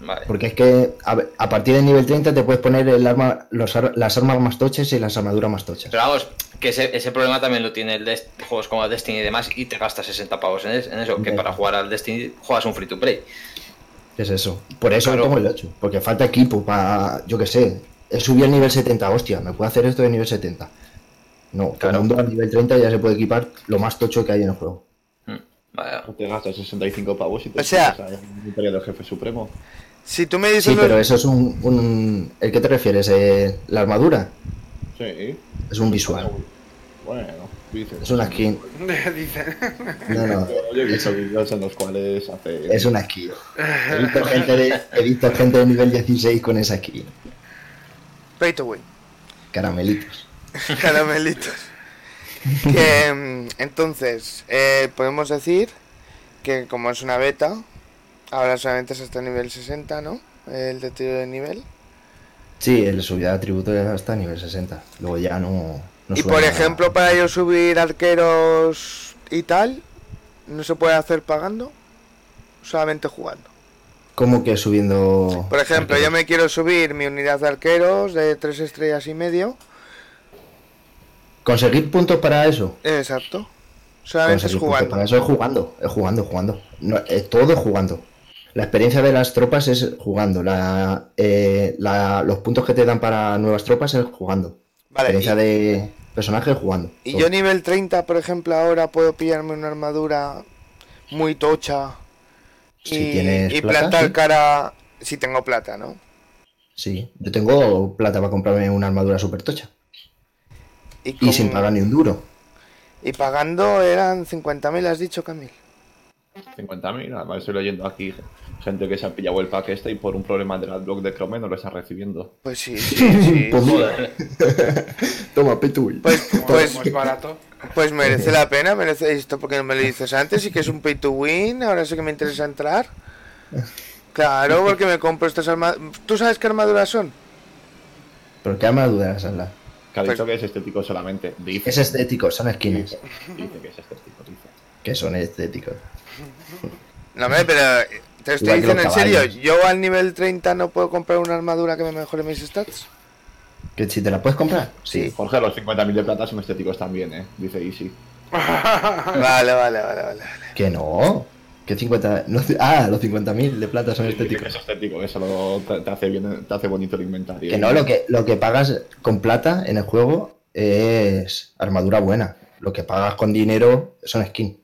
Vale. porque es que a, partir del nivel 30 te puedes poner el arma, los ar- las armas más tochas y las armaduras más tochas. Pero vamos, que ese, ese problema también lo tiene el de juegos como el Destiny y demás y te gastas 60 pavos en, es- en eso, que para jugar al Destiny juegas un free to play. ¿Qué es eso? Por eso Claro. pongo el 8, porque falta equipo para, yo qué sé, he subido al nivel 70, hostia, me puedo hacer esto de nivel 70. No, Claro. con mundo al nivel 30 ya se puede equipar lo más tocho que hay en el juego. Mm, Vaya. Te gastas 65 pavos y te O sea- metes a un imperio del jefe supremo. Si tú me dices Sí, pero eso es un... un ¿El qué te refieres? Eh, ¿La armadura? Sí. Es un visual, Bueno, dices. es una skin. [LAUGHS] Dicen. No, no, Yo he visto vídeos en los cuales hace. es una skin. He visto gente de, he visto gente de nivel 16 con esa skin. Pay to win. Caramelitos. [LAUGHS] Caramelitos. que mm, entonces eh, podemos decir que como es una beta, ahora solamente es hasta nivel 60, ¿no? El de tiro de nivel. Sí, el subida de atributo es hasta nivel 60. Luego ya no... no y por nada. ejemplo, para ellos subir arqueros y tal, no se puede hacer pagando, solamente jugando. ¿Cómo que subiendo...? Por ejemplo, yo me quiero subir mi unidad de arqueros de 3 estrellas y medio. ¿Conseguir puntos para eso? Exacto. Solamente es jugando. Para eso es jugando, es jugando, jugando. No, es todo jugando. La experiencia de las tropas es jugando. La, eh, la- los puntos que te dan para nuevas tropas es jugando. La Vale, experiencia y- de, personajes jugando. Y Todo. yo nivel 30, por ejemplo, ahora puedo pillarme una armadura muy tocha y, Si tienes y plata, plantar sí. cara si tengo plata, ¿no? Sí, yo tengo plata para comprarme una armadura super tocha. Y, sin pagar ni un duro. y pagando eran 50.000, has dicho, Camil. 50.000, además estoy leyendo aquí gente que se ha pillado el pack este y por un problema del adblock de Chrome no lo está recibiendo. Pues [LAUGHS] sí, sí, sí. Pues Joder. [LAUGHS] toma, petu. Pues, pues, es barato. pues merece la pena, merece esto porque no me lo dices antes y que es un pay to win, ahora sí que me interesa entrar. Claro, porque me compro estas armaduras. ¿Tú sabes qué armaduras son? ¿Pero qué armaduras habla? Que ha Pues- dicho que es estético solamente. Dice, Es estético, son skins. dice que es estético, dice. Que son estéticos. No, hombre, pero eh, te estoy Igual diciendo en serio, yo al nivel 30 no puedo comprar una armadura que me mejore mis stats. ¿Que si te la puedes comprar? Sí. Jorge, los 50.000 de plata son estéticos también, ¿eh? Dice Easy. [LAUGHS] Vale, vale, vale, vale. Que no. Que 50. no, ah, los 50.000 de plata son que estéticos. es estético, eso lo- te, hace bien, te hace bonito el inventario. Que no, lo que, lo que pagas con plata en el juego es armadura buena. Lo que pagas con dinero son skins.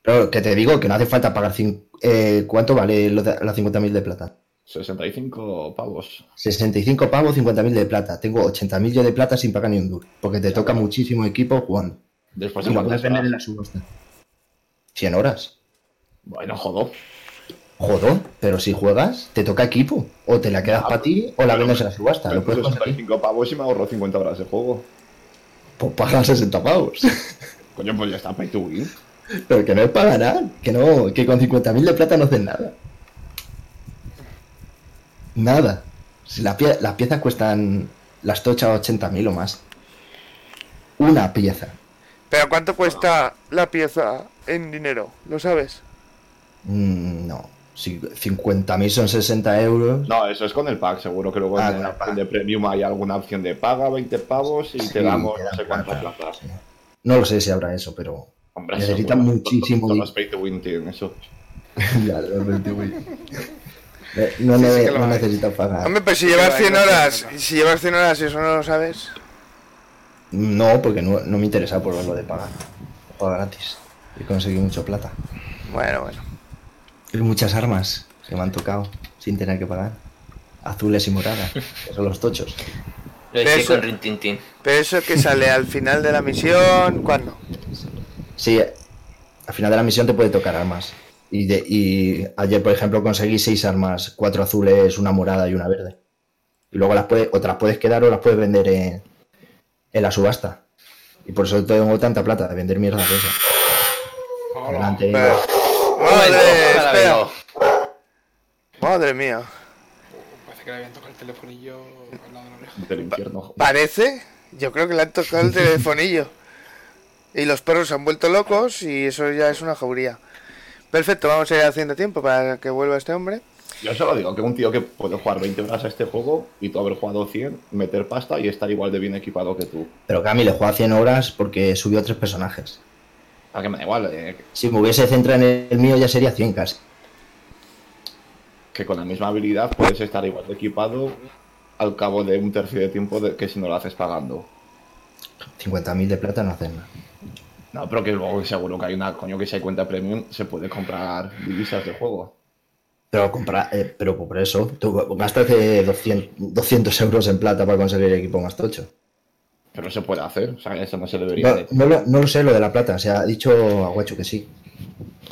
Pero que te digo que no hace falta pagar. eh, ¿Cuánto vale lo de- las 50.000 de plata? 65 pavos. 65 pavos, 50.000 de plata. Tengo 80.000 yo de plata sin pagar ni un duro. Porque te toca muchísimo equipo jugando. Después de horas. la subasta. 100 horas. Bueno, jodo. Joder, pero si juegas, te toca equipo. O te la quedas Ah, para ti o la vendes en la subasta. Me Lo puedes conseguir. 65 pavos y me ahorro 50 horas de juego. Pues pagan 60 pavos. [LAUGHS] Coño, pues ya está, pay to win. pero que no es para ganar. Que no, que con 50.000 de plata no haces nada. Nada. Si la pie- las piezas cuestan las tochas 80.000 o más. Una pieza. Pero ¿cuánto cuesta la pieza en dinero? ¿Lo sabes? Mm, no. Si 50.000 son 60 euros. No, eso es con el pack, seguro que luego Ah, en la el pack. opción de premium hay alguna opción de paga 20 pavos y Sí, te damos no sé cuántas plata, plazas. sí. No lo sé si habrá eso, pero. Hombre, Necesitan seguro. muchísimo Todos [LAUGHS] los pay to win tienen eso. Ya, realmente, güey. Eh, No, Sí, no necesitas pagar. Hombre, pues si llevas vale, 100 no, no, horas, si llevas 100 horas y eso no lo sabes, No, porque no, no me interesa por lo de pagar. Juega gratis. Y conseguí mucho plata. bueno, bueno. Y muchas armas que me han tocado sin tener que pagar. Azules y moradas, que son los tochos. Lo hice Eso- con. Pero eso que sale al final de la misión, ¿cuándo? Sí, al final de la misión te puede tocar armas. Y, de- y ayer, por ejemplo, conseguí seis armas, cuatro azules, una morada y una verde. Y luego las puedes, o te las puedes quedar o las puedes vender en, en la subasta. Y por eso tengo tanta plata de vender mierda de eso. Pero- Momento, Madre. Madre mía. Parece que le habían tocado el telefonillo al lado de la oreja. Del infierno. Parece, yo creo que le han tocado el [LAUGHS] telefonillo. Y los perros se han vuelto locos y eso ya es una jauría. Perfecto, vamos a ir haciendo tiempo para que vuelva este hombre. Yo solo digo que un tío que puede jugar 20 horas a este juego y tú haber jugado 100, meter pasta y estar igual de bien equipado que tú. Pero Cami le juega 100 horas porque subió tres personajes. A que me da igual, eh, Si me hubiese centrado en el mío ya sería 100 casi. que con la misma habilidad puedes estar igual de equipado al cabo de un tercio de tiempo de- que si no lo haces pagando. 50.000 de plata no hacen nada. No, pero que luego seguro que hay una coño que si hay cuenta premium se puede comprar divisas de juego. Pero comprar, eh, pero por eso, tú gastas de 200, 200 euros en plata para conseguir el equipo más tocho. Pero se puede hacer, o sea, eso no se debería No, de... no lo, no lo sé lo de la plata, se ha dicho Aguacho que sí.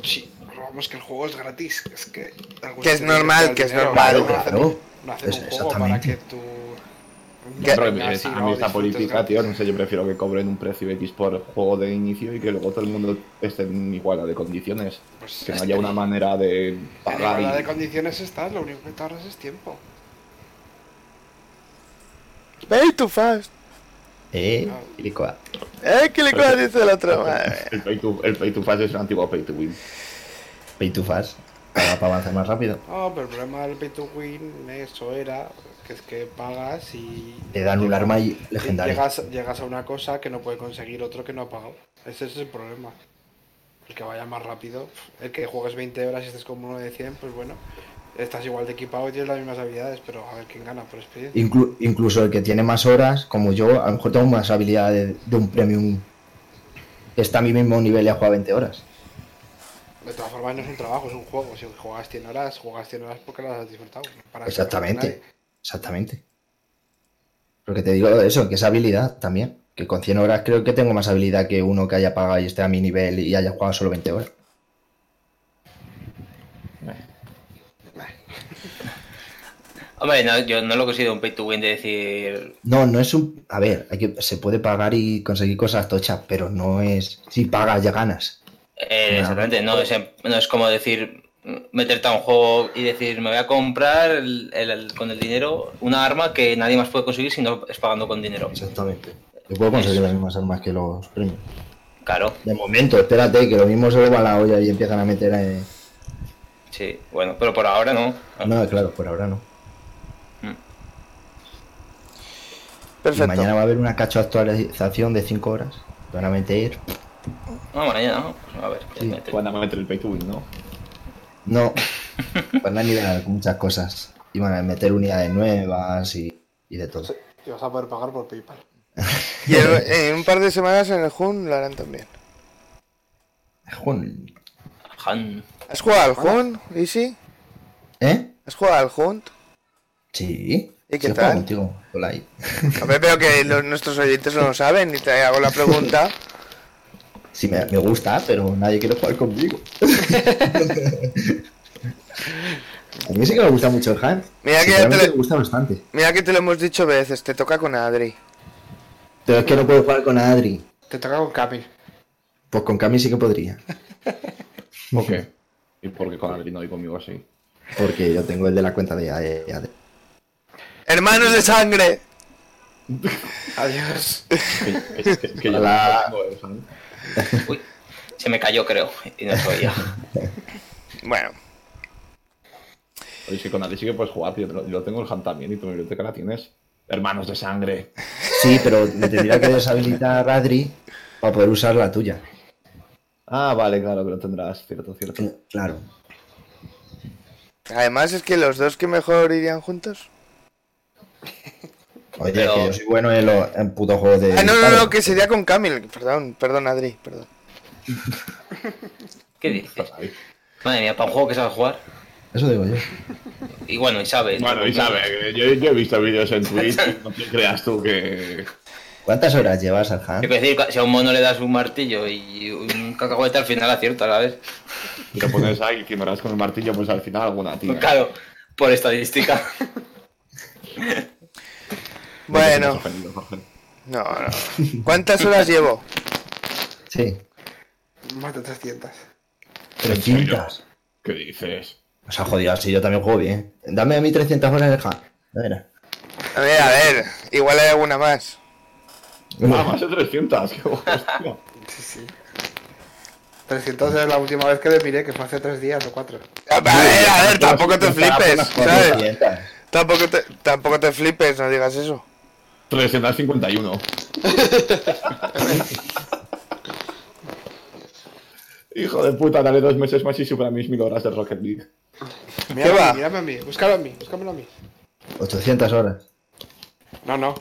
Sí, pero vamos que el juego es gratis. Es que, Que es normal, que es normal. Claro, no hacen un juego para exactamente. que tú. Que- es- a mí esta política, tío, no sé, yo prefiero que cobren un precio X por juego de inicio y que luego todo el mundo esté en igualdad de condiciones. Pues Que no haya una manera de En pagar igualdad de y... condiciones estás, lo único que te ahorras es tiempo. Pay too fast. Eh, Ilicoa. Eh, cosa dice el otro. El pay to, el pay to fast es un antiguo pay to win. Pay to fast. Para, para avanzar más rápido. No, pero el problema del pay to win, eso era que es que pagas y. Te dan un arma y y legendario. Llegas, llegas a una cosa que no puede conseguir otro que no ha pagado. Ese es el problema. El que vaya más rápido, el que juegues 20 horas y estés como uno de 100, pues bueno. Estás igual de equipado y tienes las mismas habilidades, pero a ver quién gana por experiencia. Inclu- incluso el que tiene más horas, como yo, a lo mejor tengo más habilidad de, de un premium que está a mi mismo nivel y ha jugado 20 horas. De todas formas, no es un trabajo, es un juego. Si juegas 100 horas, juegas 100 horas porque las has disfrutado. para Exactamente. Exactamente. Porque te digo eso, que es habilidad también. Que con 100 horas creo que tengo más habilidad que uno que haya pagado y esté a mi nivel y haya jugado solo 20 horas. Hombre, no, yo no lo considero un pay to win de decir. No, no es un... A ver, hay que, se puede pagar y conseguir cosas tochas, pero no es... Si pagas ya ganas. eh, exactamente, no es, en- no es como decir. Meterte a un juego y decir, me voy a comprar el- el- el- con el dinero una arma que nadie más puede conseguir si no es pagando con dinero. Exactamente. Yo puedo conseguir las mismas armas que los premios. Claro, De momento, espérate, que lo mismo se le va la olla y empiezan a meter... eh, sí, bueno, pero por ahora no. No, claro, por ahora no. Perfecto. mañana va a haber una cacho actualización de 5 horas. Van a meter... No, mañana, ¿no? Pues a ver. Sí. Van a meter el pay to win, ¿no? No, [LAUGHS] van a nivelar muchas cosas. Y van a meter unidades nuevas y, y de todo. Y vas a poder pagar por PayPal. [LAUGHS] Y en, en un par de semanas en el Hun lo harán también. Jun- Han. ¿Has jugado al Hun, Easy? ¿Eh? ¿Has jugado al Hunt? Sí. ¿Y qué tal? contigo. [LAUGHS] A ver, pero que los- [LAUGHS] nuestros oyentes no lo saben y te hago la pregunta. Sí, me, me gusta, pero nadie quiere jugar conmigo. [LAUGHS] A mí sí que me gusta mucho el Hunt. Mira que ya te le- me gusta bastante. Mira que te lo hemos dicho veces, te toca con Adri. Pero es que no puedo jugar con Adri. Te toca con Cami. Pues con Cami sí que podría. ¿Por qué? ¿Y por qué con Adri no y conmigo así? Porque yo tengo el de la cuenta de de Adri. ¡Hermanos de sangre! Adiós. Que, que- que- que yo Hola. no. Uy, se me cayó, creo, y no se oía. Bueno, Oye, es que con Adri sí que puedes jugar, tío. Yo lo tengo el Hunt también y tu biblioteca la tienes. Hermanos de sangre. Sí, pero me tendría que deshabilitar Adri para poder usar la tuya. Ah, vale, claro que lo tendrás, cierto, cierto. Claro. además es que los dos que mejor irían juntos. Oye, Pero- que yo soy bueno en, los en putos juegos de. Ah, no, no, no, que sería con Camil. Perdón, perdón, Adri, perdón. [LAUGHS] ¿Qué dices? Madre mía, para un juego que sabe jugar. Eso digo yo. Y bueno, y sabe. Bueno, y sabe, yo, yo he visto vídeos en Twitch, no te creas tú que... ¿Cuántas horas llevas al Han? quiero decir, si a un mono le das un martillo y un cacahuete al final acierta, ¿sabes? Y te pones ahí y que me das con el martillo, pues al final alguna tía. Claro, por estadística. [LAUGHS] Bueno, no, no. ¿Cuántas horas llevo? Sí. Más de 300. 300. ¿Qué dices? O sea, jodido, si yo también juego bien. Dame a mí 300 horas el Han. A ver. A ver, a ver, igual hay alguna más. Ah, más de 300, qué hostia. Sí, sí. 300 es la última vez que le miré, que fue hace 3 días o 4. A ver, a ver, tampoco te flipes, ¿sabes? 400. Tampoco te, tampoco te flipes, no digas eso. 351. Hijo de puta, dale dos meses más y supera mis mil horas de Rocket League. Mírame va? a mí, mírame a mí. Búscalo a mí, búscamelo a mí. 800 horas. No, no.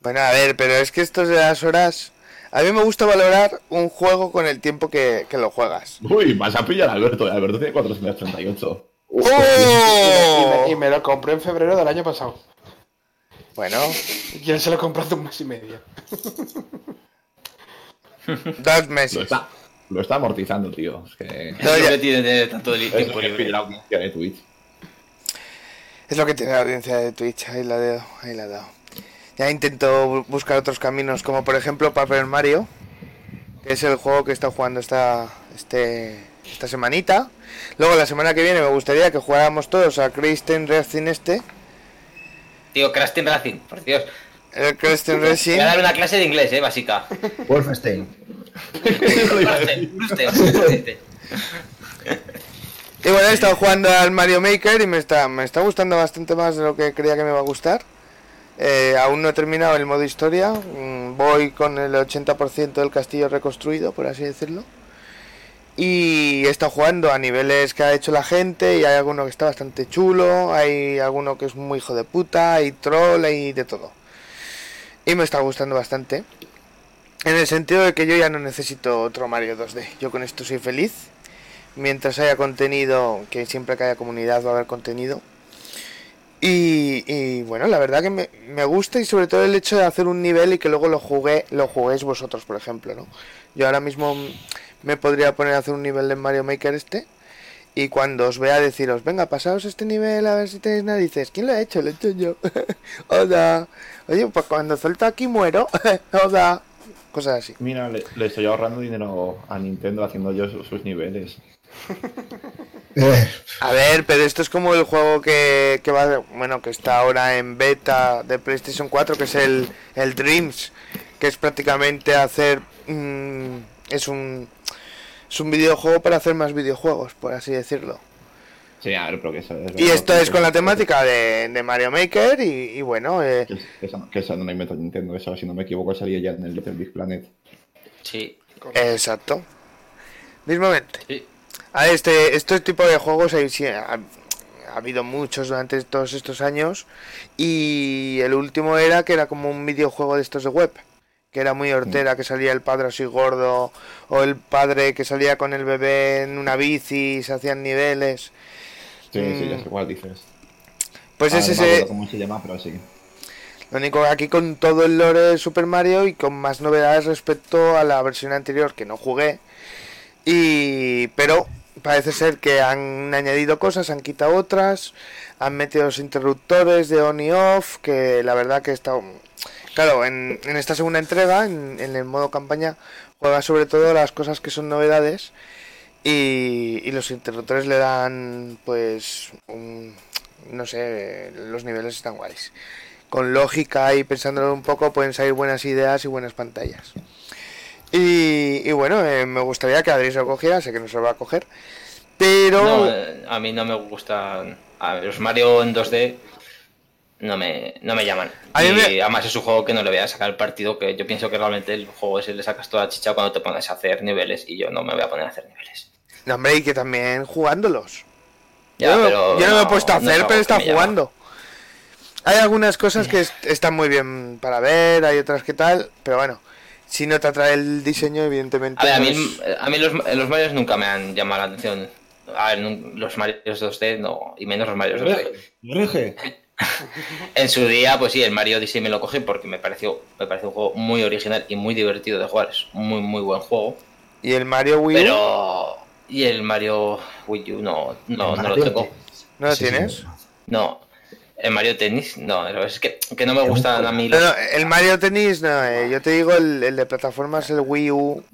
Bueno, a ver, pero es que estos de las horas... A mí me gusta valorar un juego con el tiempo que, que lo juegas. Uy, vas a pillar a Alberto. Alberto tiene 438. Y, ¡Oh! me, y me lo compré en febrero del año pasado. Bueno, [LAUGHS] Y él se lo compró hace un mes y medio. dos Lo meses. está, lo está amortizando, tío. Es que... No, Es lo que tiene de tanto Es tiempo lo que pide la audiencia de Twitch. Es lo que tiene la audiencia de Twitch, ahí la dedo, ahí la he dado. Ya intento bu- buscar otros caminos, como por ejemplo Paper Mario, que es el juego que he estado jugando esta, este, esta semanita. Luego la semana que viene me gustaría que jugáramos todos a Kristen Racing este, Tío, Crash Team Racing, por Dios. el Voy Racing. a dar una clase de inglés, eh, básica. Wolfenstein. Y bueno, he estado jugando al Mario Maker y me está, me está gustando bastante más de lo que creía que me iba a gustar. Eh, aún no he terminado el modo historia, mm, voy con el 80% del castillo reconstruido, por así decirlo. Y he estado jugando a niveles que ha hecho la gente y hay alguno que está bastante chulo, hay alguno que es muy hijo de puta, hay troll, hay de todo. Y me está gustando bastante. En el sentido de que yo ya no necesito otro Mario 2D. Yo con esto soy feliz. Mientras haya contenido, que siempre que haya comunidad va a haber contenido. Y, y bueno, la verdad que me, me gusta y sobre todo el hecho de hacer un nivel y que luego lo jugué, lo juguéis vosotros, por ejemplo, ¿no? Yo ahora mismo me podría poner a hacer un nivel de Mario Maker este y cuando os vea deciros, venga, pasaos este nivel a ver si tenéis narices. ¿Quién lo ha hecho? Lo he hecho yo. [LAUGHS] Oda. Oye, pues cuando suelto aquí muero. [LAUGHS] Oda. Cosas así. Mira, le, le estoy ahorrando dinero a Nintendo haciendo yo su- sus niveles. [LAUGHS] Eh, A ver, pero esto es como el juego que, que va, bueno, que está ahora en beta de PlayStation 4, que es el, el Dreams, que es prácticamente hacer, mm, es un, es un videojuego para hacer más videojuegos, por así decirlo. Sí, a ver, pero que eso es... Y esto es con la temática de, de Mario Maker y, y bueno, eh, Que, esa, que esa no la inventó Nintendo, eso si no me equivoco salía ya en el Little Big Planet. Sí, exacto. Mismamente. sí. A ver, este, este tipo de juegos hay- sí, ha, ha habido muchos durante todos estos años y el último era que era como un videojuego de estos de web, que era muy hortera, que salía el padre así gordo o el padre que salía con el bebé en una bici y se hacían niveles. Sí, sí, ya Mm. sé cuál dices. Pues Ah, es ese, acuerdo cómo se llama, pero sí. lo único que aquí con todo el lore de Super Mario y con más novedades respecto a la versión anterior que no jugué. Y pero parece ser que han añadido cosas, han quitado otras, han metido los interruptores de on y off, que la verdad que está claro, en, en esta segunda entrega, en, en el modo campaña, juega sobre todo las cosas que son novedades y, los interruptores le dan pues un, no sé, los niveles están guays. Con lógica y pensándolo un poco pueden salir buenas ideas y buenas pantallas. Y, y bueno, eh, me gustaría que Adri se lo cogiera, sé que no se lo va a coger. Pero... No, eh, a mí no me gustan. A ver, los Mario en 2D no me, no me llaman. Y me- además es un juego que no le voy a sacar el partido, que yo pienso que realmente el juego ese le sacas toda la chicha cuando te pones a hacer niveles y yo no me voy a poner a hacer niveles. No, hombre, y que también jugándolos. Ya, yo, no- pero yo no, me he no- puesto a no hacer, algo pero está jugando. Hay algunas cosas que est- están muy bien para ver, hay otras que tal, pero bueno, si no te atrae el diseño, evidentemente. A ver, a no mí, a mí los, los Marios nunca me han llamado la atención. A ver, los Marios 2D no, y menos los Marios 2D. Rege. [LAUGHS] En su día, pues sí, el Mario Odyssey me lo cogí porque me pareció, me pareció un juego muy original y muy divertido de jugar. Es un muy, muy buen juego. Y el Mario Wii U, Pero. Y el Mario Wii U no, no, no lo tengo. ¿no lo Sí, sí. tienes? No. El Mario Tennis, no, es que, que no me gustan a mí No, los. no, el Mario Tennis, no, eh, yo te digo el, el de plataformas, el Wii U,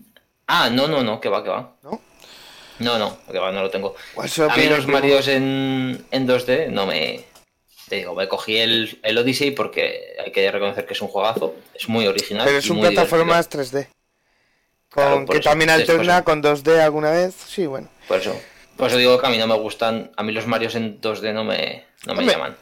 Ah, no, no, no, que va, que va. ¿no? No, no, que va, no lo tengo. ¿Cuál se A mí los Marios en, en 2D no me. Te digo, me cogí el, el Odyssey porque hay que reconocer que es un juegazo. Es muy original. Pero es y un muy plataformas 3D. Con, Claro, que eso, también alterna con 2D alguna vez, sí, bueno. divertido. Por eso. Por eso digo que a mí no me gustan. A mí los Marios en 2D no me, no me Hombre, llaman.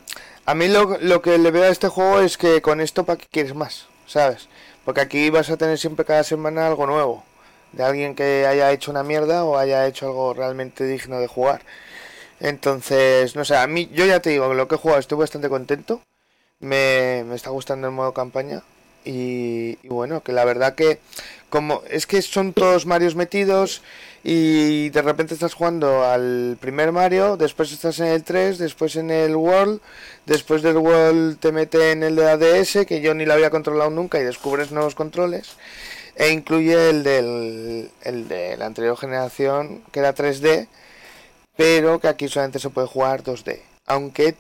A mí lo, lo que le veo a este juego es que con esto, ¿para qué quieres más? ¿Sabes? Porque aquí vas a tener siempre cada semana algo nuevo. De alguien que haya hecho una mierda o haya hecho algo realmente digno de jugar. Entonces, no sé, a mí, yo ya te digo, lo que he jugado estoy bastante contento. Me, me está gustando el modo campaña. Y, y bueno, que la verdad que como es que son todos Marios metidos y de repente estás jugando al primer Mario, después estás en el 3, después en el World, después del World te mete en el de ADS, que yo ni lo había controlado nunca y descubres nuevos controles, e incluye el del el de la anterior generación, que era 3D, pero que aquí solamente se puede jugar 2D, aunque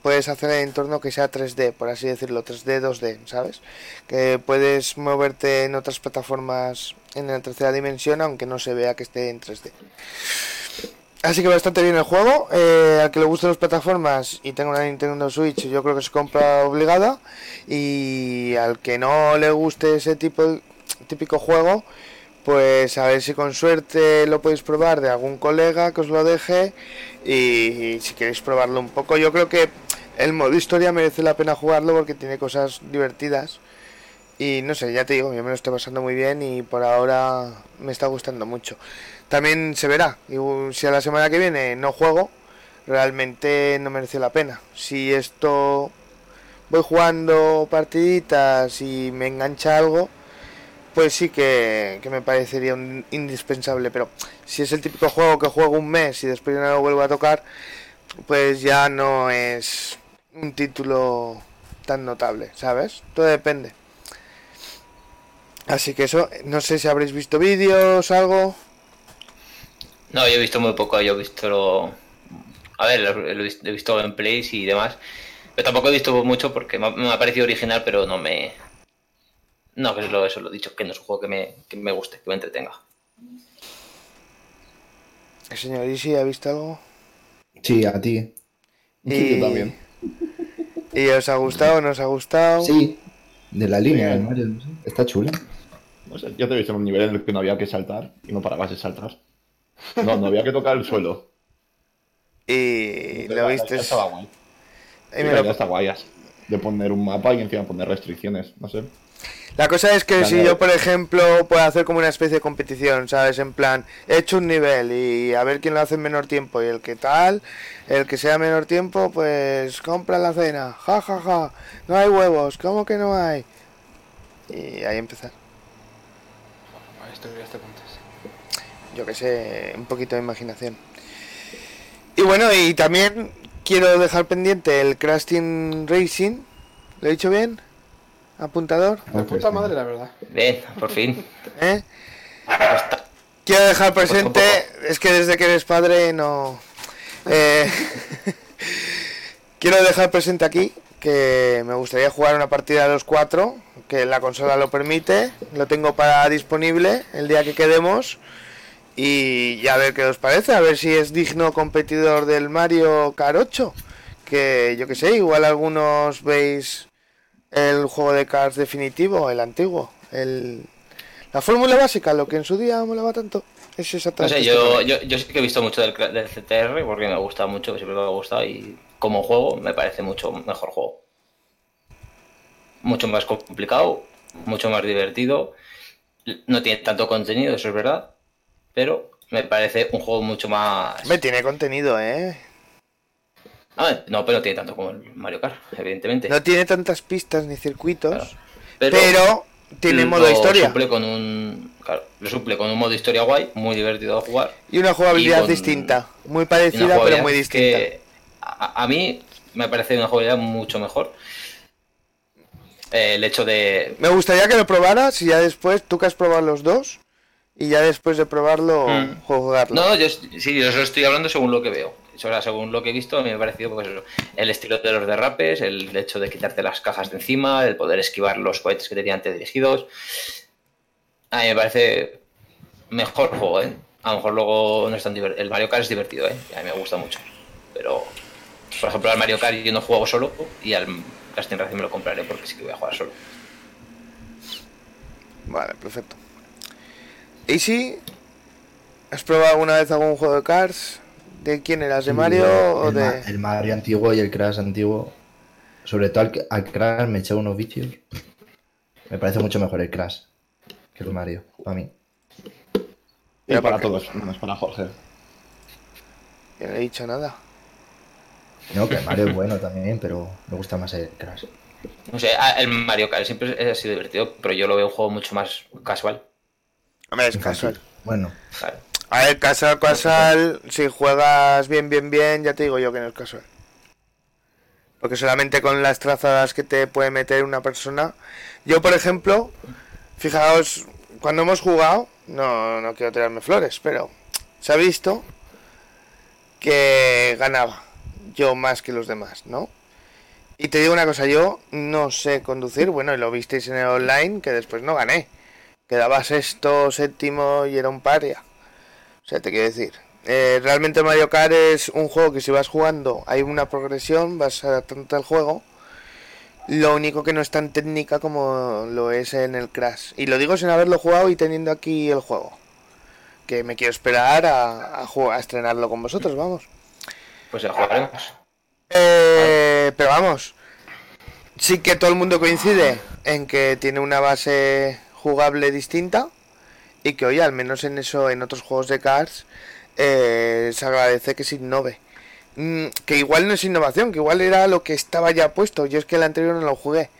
puedes hacer el entorno que sea 3D, por así decirlo, 3D, 2D, ¿sabes? Que puedes moverte en otras plataformas en la tercera dimensión, aunque no se vea que esté en 3D. Así que bastante bien el juego. Eh, al que le gusten las plataformas y tenga una Nintendo Switch, yo creo que se compra obligada. Y al que no le guste ese tipo típico juego, pues a ver si con suerte lo podéis probar de algún colega que os lo deje. Y, si queréis probarlo un poco, yo creo que el modo historia merece la pena jugarlo porque tiene cosas divertidas. Y no sé, ya te digo, yo me lo estoy pasando muy bien y por ahora me está gustando mucho. También se verá, si a la semana que viene no juego, realmente no mereció la pena. Si esto voy jugando partiditas y me engancha algo, pues sí que, que me parecería indispensable. Pero si es el típico juego que juego un mes y después no lo vuelvo a tocar, pues ya no es un título tan notable, ¿sabes? Todo depende. Así que eso, no sé si habréis visto vídeos, algo. No, yo he visto muy poco, yo he visto lo... A ver, lo, he visto- gameplays y demás. Pero tampoco he visto mucho porque me ha parecido original, pero no me... No, que es lo, eso lo he dicho, que no es un juego que me, que me guste, que me entretenga. El señor Isi ha visto algo. Sí, a ti. Sí, yo también. ¿Y os ha gustado o no os ha gustado? Sí, de la línea del Mario. no sé. Está chula. No sé, yo te he visto en un nivel en el que no había que saltar y no parabas de saltar. No, no había que tocar el suelo. Y lo viste. Estaba guay. y me lo- idea está guay. as- De poner un mapa y encima poner restricciones. No sé. La cosa es que La si yo, por ejemplo, puedo hacer como una especie de competición, ¿sabes? En plan, he hecho un nivel y a ver quién lo hace en menor tiempo y el que tal, el que sea menor tiempo, pues compra la cena. Ja, ja, ja. No hay huevos, ¿cómo que no hay? Y ahí empezar. Yo que sé, un poquito de imaginación. Y bueno, y también quiero dejar pendiente el Crash Team Racing. ¿Lo he dicho bien? Apuntador. De puta madre, la verdad. Bien, por fin. [LAUGHS] ¿Eh? Quiero dejar Pues presente, es que desde que eres padre no... Eh, [LAUGHS] quiero dejar presente aquí que me gustaría jugar una partida a los cuatro, que la consola lo permite, lo tengo para disponible el día que quedemos y ya a ver qué os parece, a ver si es digno competidor del Mario Kart 8, que yo que sé, igual algunos veis el juego de Cars definitivo, el antiguo, el, la fórmula básica, lo que en su día molaba tanto. Es No exactamente sé, esto yo, también. yo, yo sí que he visto mucho del, del CTR porque me gusta mucho, siempre me ha gustado y como juego me parece mucho mejor juego. Mucho más complicado, mucho más divertido. No tiene tanto contenido, eso es verdad, pero me parece un juego mucho más... Me tiene contenido, ¿eh? Ah, no, pero no tiene tanto como el Mario Kart, evidentemente. No tiene tantas pistas ni circuitos, Claro. pero, tiene lo modo historia Suple con un, claro, lo suple con un modo historia guay, muy divertido de jugar. y una jugabilidad y con- distinta, muy parecida pero muy distinta. que a, a mí me parece una jugabilidad mucho mejor. Eh, el hecho de... Me gustaría que lo probaras y ya después tú que has probado los dos y ya después de probarlo Mm. jugarlo. No, yo sí, yo solo estoy hablando según lo que veo. Sea, según lo que he visto, me ha parecido pues, eso, el estilo de los derrapes, el hecho de quitarte las cajas de encima, el poder esquivar los cohetes que te tiran dirigidos. A mí me parece mejor juego, ¿eh? A lo mejor luego no es tan divertido. El Mario Kart es divertido, ¿eh? Y a mí me gusta mucho. Pero, por ejemplo, al Mario Kart yo no juego solo y al Team Racing me lo compraré porque sí que voy a jugar solo. Vale, perfecto. ¿Y si has probado alguna vez algún juego de Cars? ¿De quién eras? ¿De Mario o el, Ma- de...? el Mario antiguo y el Crash antiguo. Sobre todo al, al Crash me eché unos vicios. Me parece mucho mejor el Crash que el Mario, para mí. Y Pero para ¿por qué? todos, no es para Jorge. Yo no he dicho nada. No, que el Mario es bueno también, pero me gusta más el Crash. No sé, el Mario Kart siempre ha sido divertido, pero yo lo veo un juego mucho más casual. Hombre, es casual. Bueno, Claro. A ver, casual, casual, si juegas bien, bien, bien, ya te digo yo que no es casual. Porque solamente con las trazadas que te puede meter una persona... Yo, por ejemplo, fijaos, cuando hemos jugado, no, no quiero tirarme flores, pero se ha visto que ganaba yo más que los demás, ¿no? Y te digo una cosa, yo no sé conducir, bueno, y lo visteis en el online, que después no gané. Quedaba sexto, séptimo y era un paria. O sea, te quiero decir, eh, realmente Mario Kart es un juego que si vas jugando hay una progresión, vas adaptándote al juego. Lo único que no es tan técnica como lo es en el Crash. Y lo digo sin haberlo jugado y teniendo aquí el juego. Que me quiero esperar a, a, a estrenarlo con vosotros, vamos. Pues ya jugaremos. Eh, pero vamos, Sí que todo el mundo coincide en que tiene una base jugable distinta y que hoy al menos en eso en otros juegos de cards eh, se agradece que se innove. Mm, que igual no es innovación, que igual era lo que estaba ya puesto. Yo es que el anterior no lo jugué.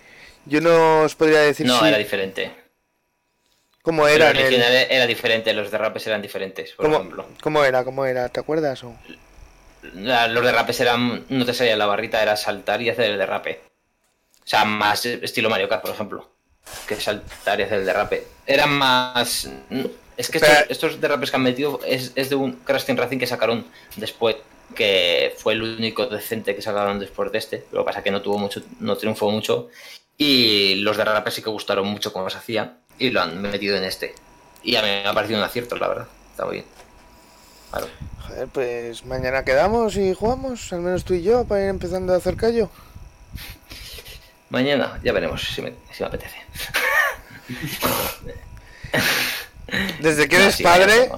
Yo no os podría decir No, si- era diferente. cómo era. el- original era diferente, los derrapes eran diferentes, por cómo, ejemplo. cómo era, cómo era, ¿te acuerdas? o? La- Los derrapes eran. No te salía la barrita, era saltar y hacer el derrape. O sea, más estilo Mario Kart, por ejemplo. Que saltar y hacer el derrape. Eran más. Es que estos, estos derrapes que han metido es, es de un Crash Team Racing que sacaron después. Que fue el único decente que sacaron después de este. Lo que pasa que no tuvo mucho, no triunfó mucho. Y los derrapes sí que gustaron mucho como se hacía. Y lo han metido en este. Y a mí me ha parecido un acierto, la verdad. Está muy bien. Claro. Joder, pues mañana quedamos y jugamos, al menos tú y yo, para ir empezando a hacer callo. Mañana ya veremos si me, si me apetece. Desde que No, eres sí, padre,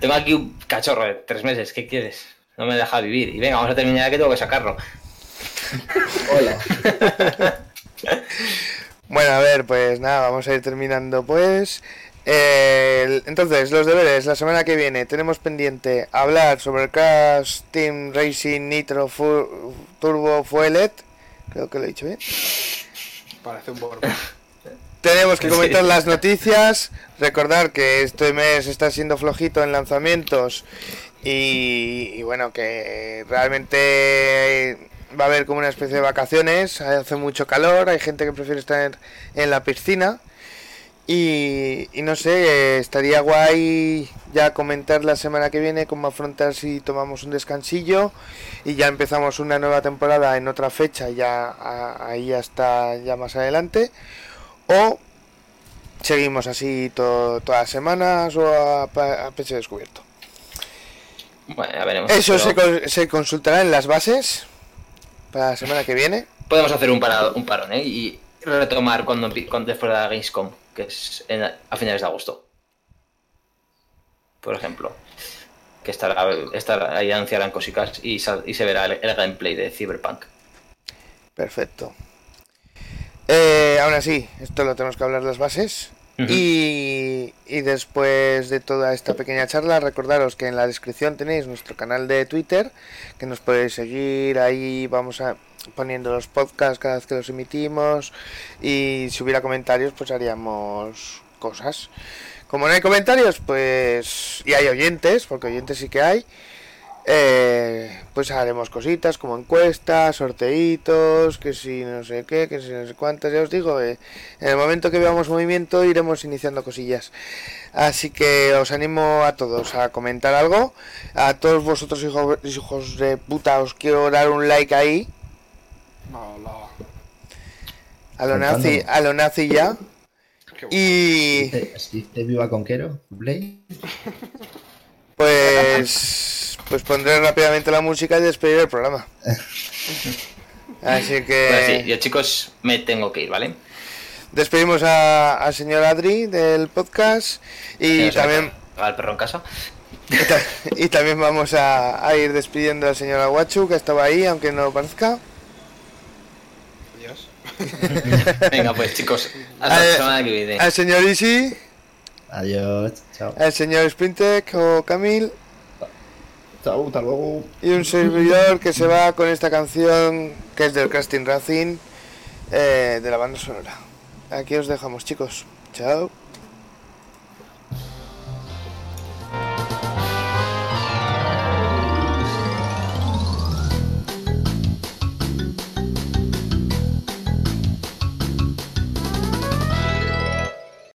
Tengo aquí un cachorro de tres meses, ¿qué quieres? No me deja vivir. Y venga, vamos a terminar que tengo que sacarlo. Hola. [LAUGHS] Bueno, a ver, pues nada, vamos a ir terminando pues. Eh, entonces, los deberes, la semana que viene tenemos pendiente hablar sobre el Crash Team Racing Nitro Fu- Turbo Fuelet. Creo que lo he dicho bien. Parece un borbo. [LAUGHS] Tenemos que Sí. comentar las noticias, recordar que este mes está siendo flojito en lanzamientos y, y bueno, que realmente va a haber como una especie de vacaciones, hace mucho calor, hay gente que prefiere estar en la piscina y, y no sé, estaría guay ya comentar la semana que viene cómo afrontar si tomamos un descansillo y ya empezamos una nueva temporada en otra fecha, ya a- ahí hasta ya más adelante. O seguimos así to- todas las semanas o a, a pecho descubierto. Bueno, ya veremos. Eso pero se, se consultará en las bases para la semana que viene. Podemos hacer un, parado, un parón, ¿eh? Y retomar cuando, cuando después de la Gamescom, que es a finales de agosto. Por ejemplo. Que estará, estará ahí anunciarán cositas y, se verá el, gameplay de Cyberpunk. Perfecto. Eh, aún así, esto lo tenemos que hablar las bases. Y después de toda esta pequeña charla, recordaros que en la descripción tenéis nuestro canal de Twitter, que nos podéis seguir, ahí vamos a poniendo los podcasts cada vez que los emitimos. Y si hubiera comentarios pues haríamos cosas. Como no hay comentarios, pues y hay oyentes, porque oyentes sí que hay, eh, pues haremos cositas como encuestas, sorteitos, que si no sé qué, que si no sé cuántas, ya os digo, eh, en el momento que veamos movimiento iremos iniciando cosillas. Así que os animo a todos a comentar algo. A todos vosotros hijo- hijos de puta os quiero dar un like ahí. A lo nazi, a lo nazi ya. Y ¿Dice dice viva Conquero? ¿Blade? pues pues pondré rápidamente la música y despedir el programa. [LAUGHS] Así que Bueno, sí, yo chicos me tengo que ir, ¿vale? Despedimos a- al señor Adri del podcast y también el perro en casa. y, ta- y también vamos a, a ir despidiendo al señor Aguachu que estaba ahí aunque no lo parezca. Adiós. [LAUGHS] Venga, pues chicos, hasta la semana que viene. Al señor Easy, Adiós. Chao. al señor Sprintec o Camil Y un servidor que se va con esta canción que es del Casting Racing eh, de la banda sonora. Aquí os dejamos chicos. Chao.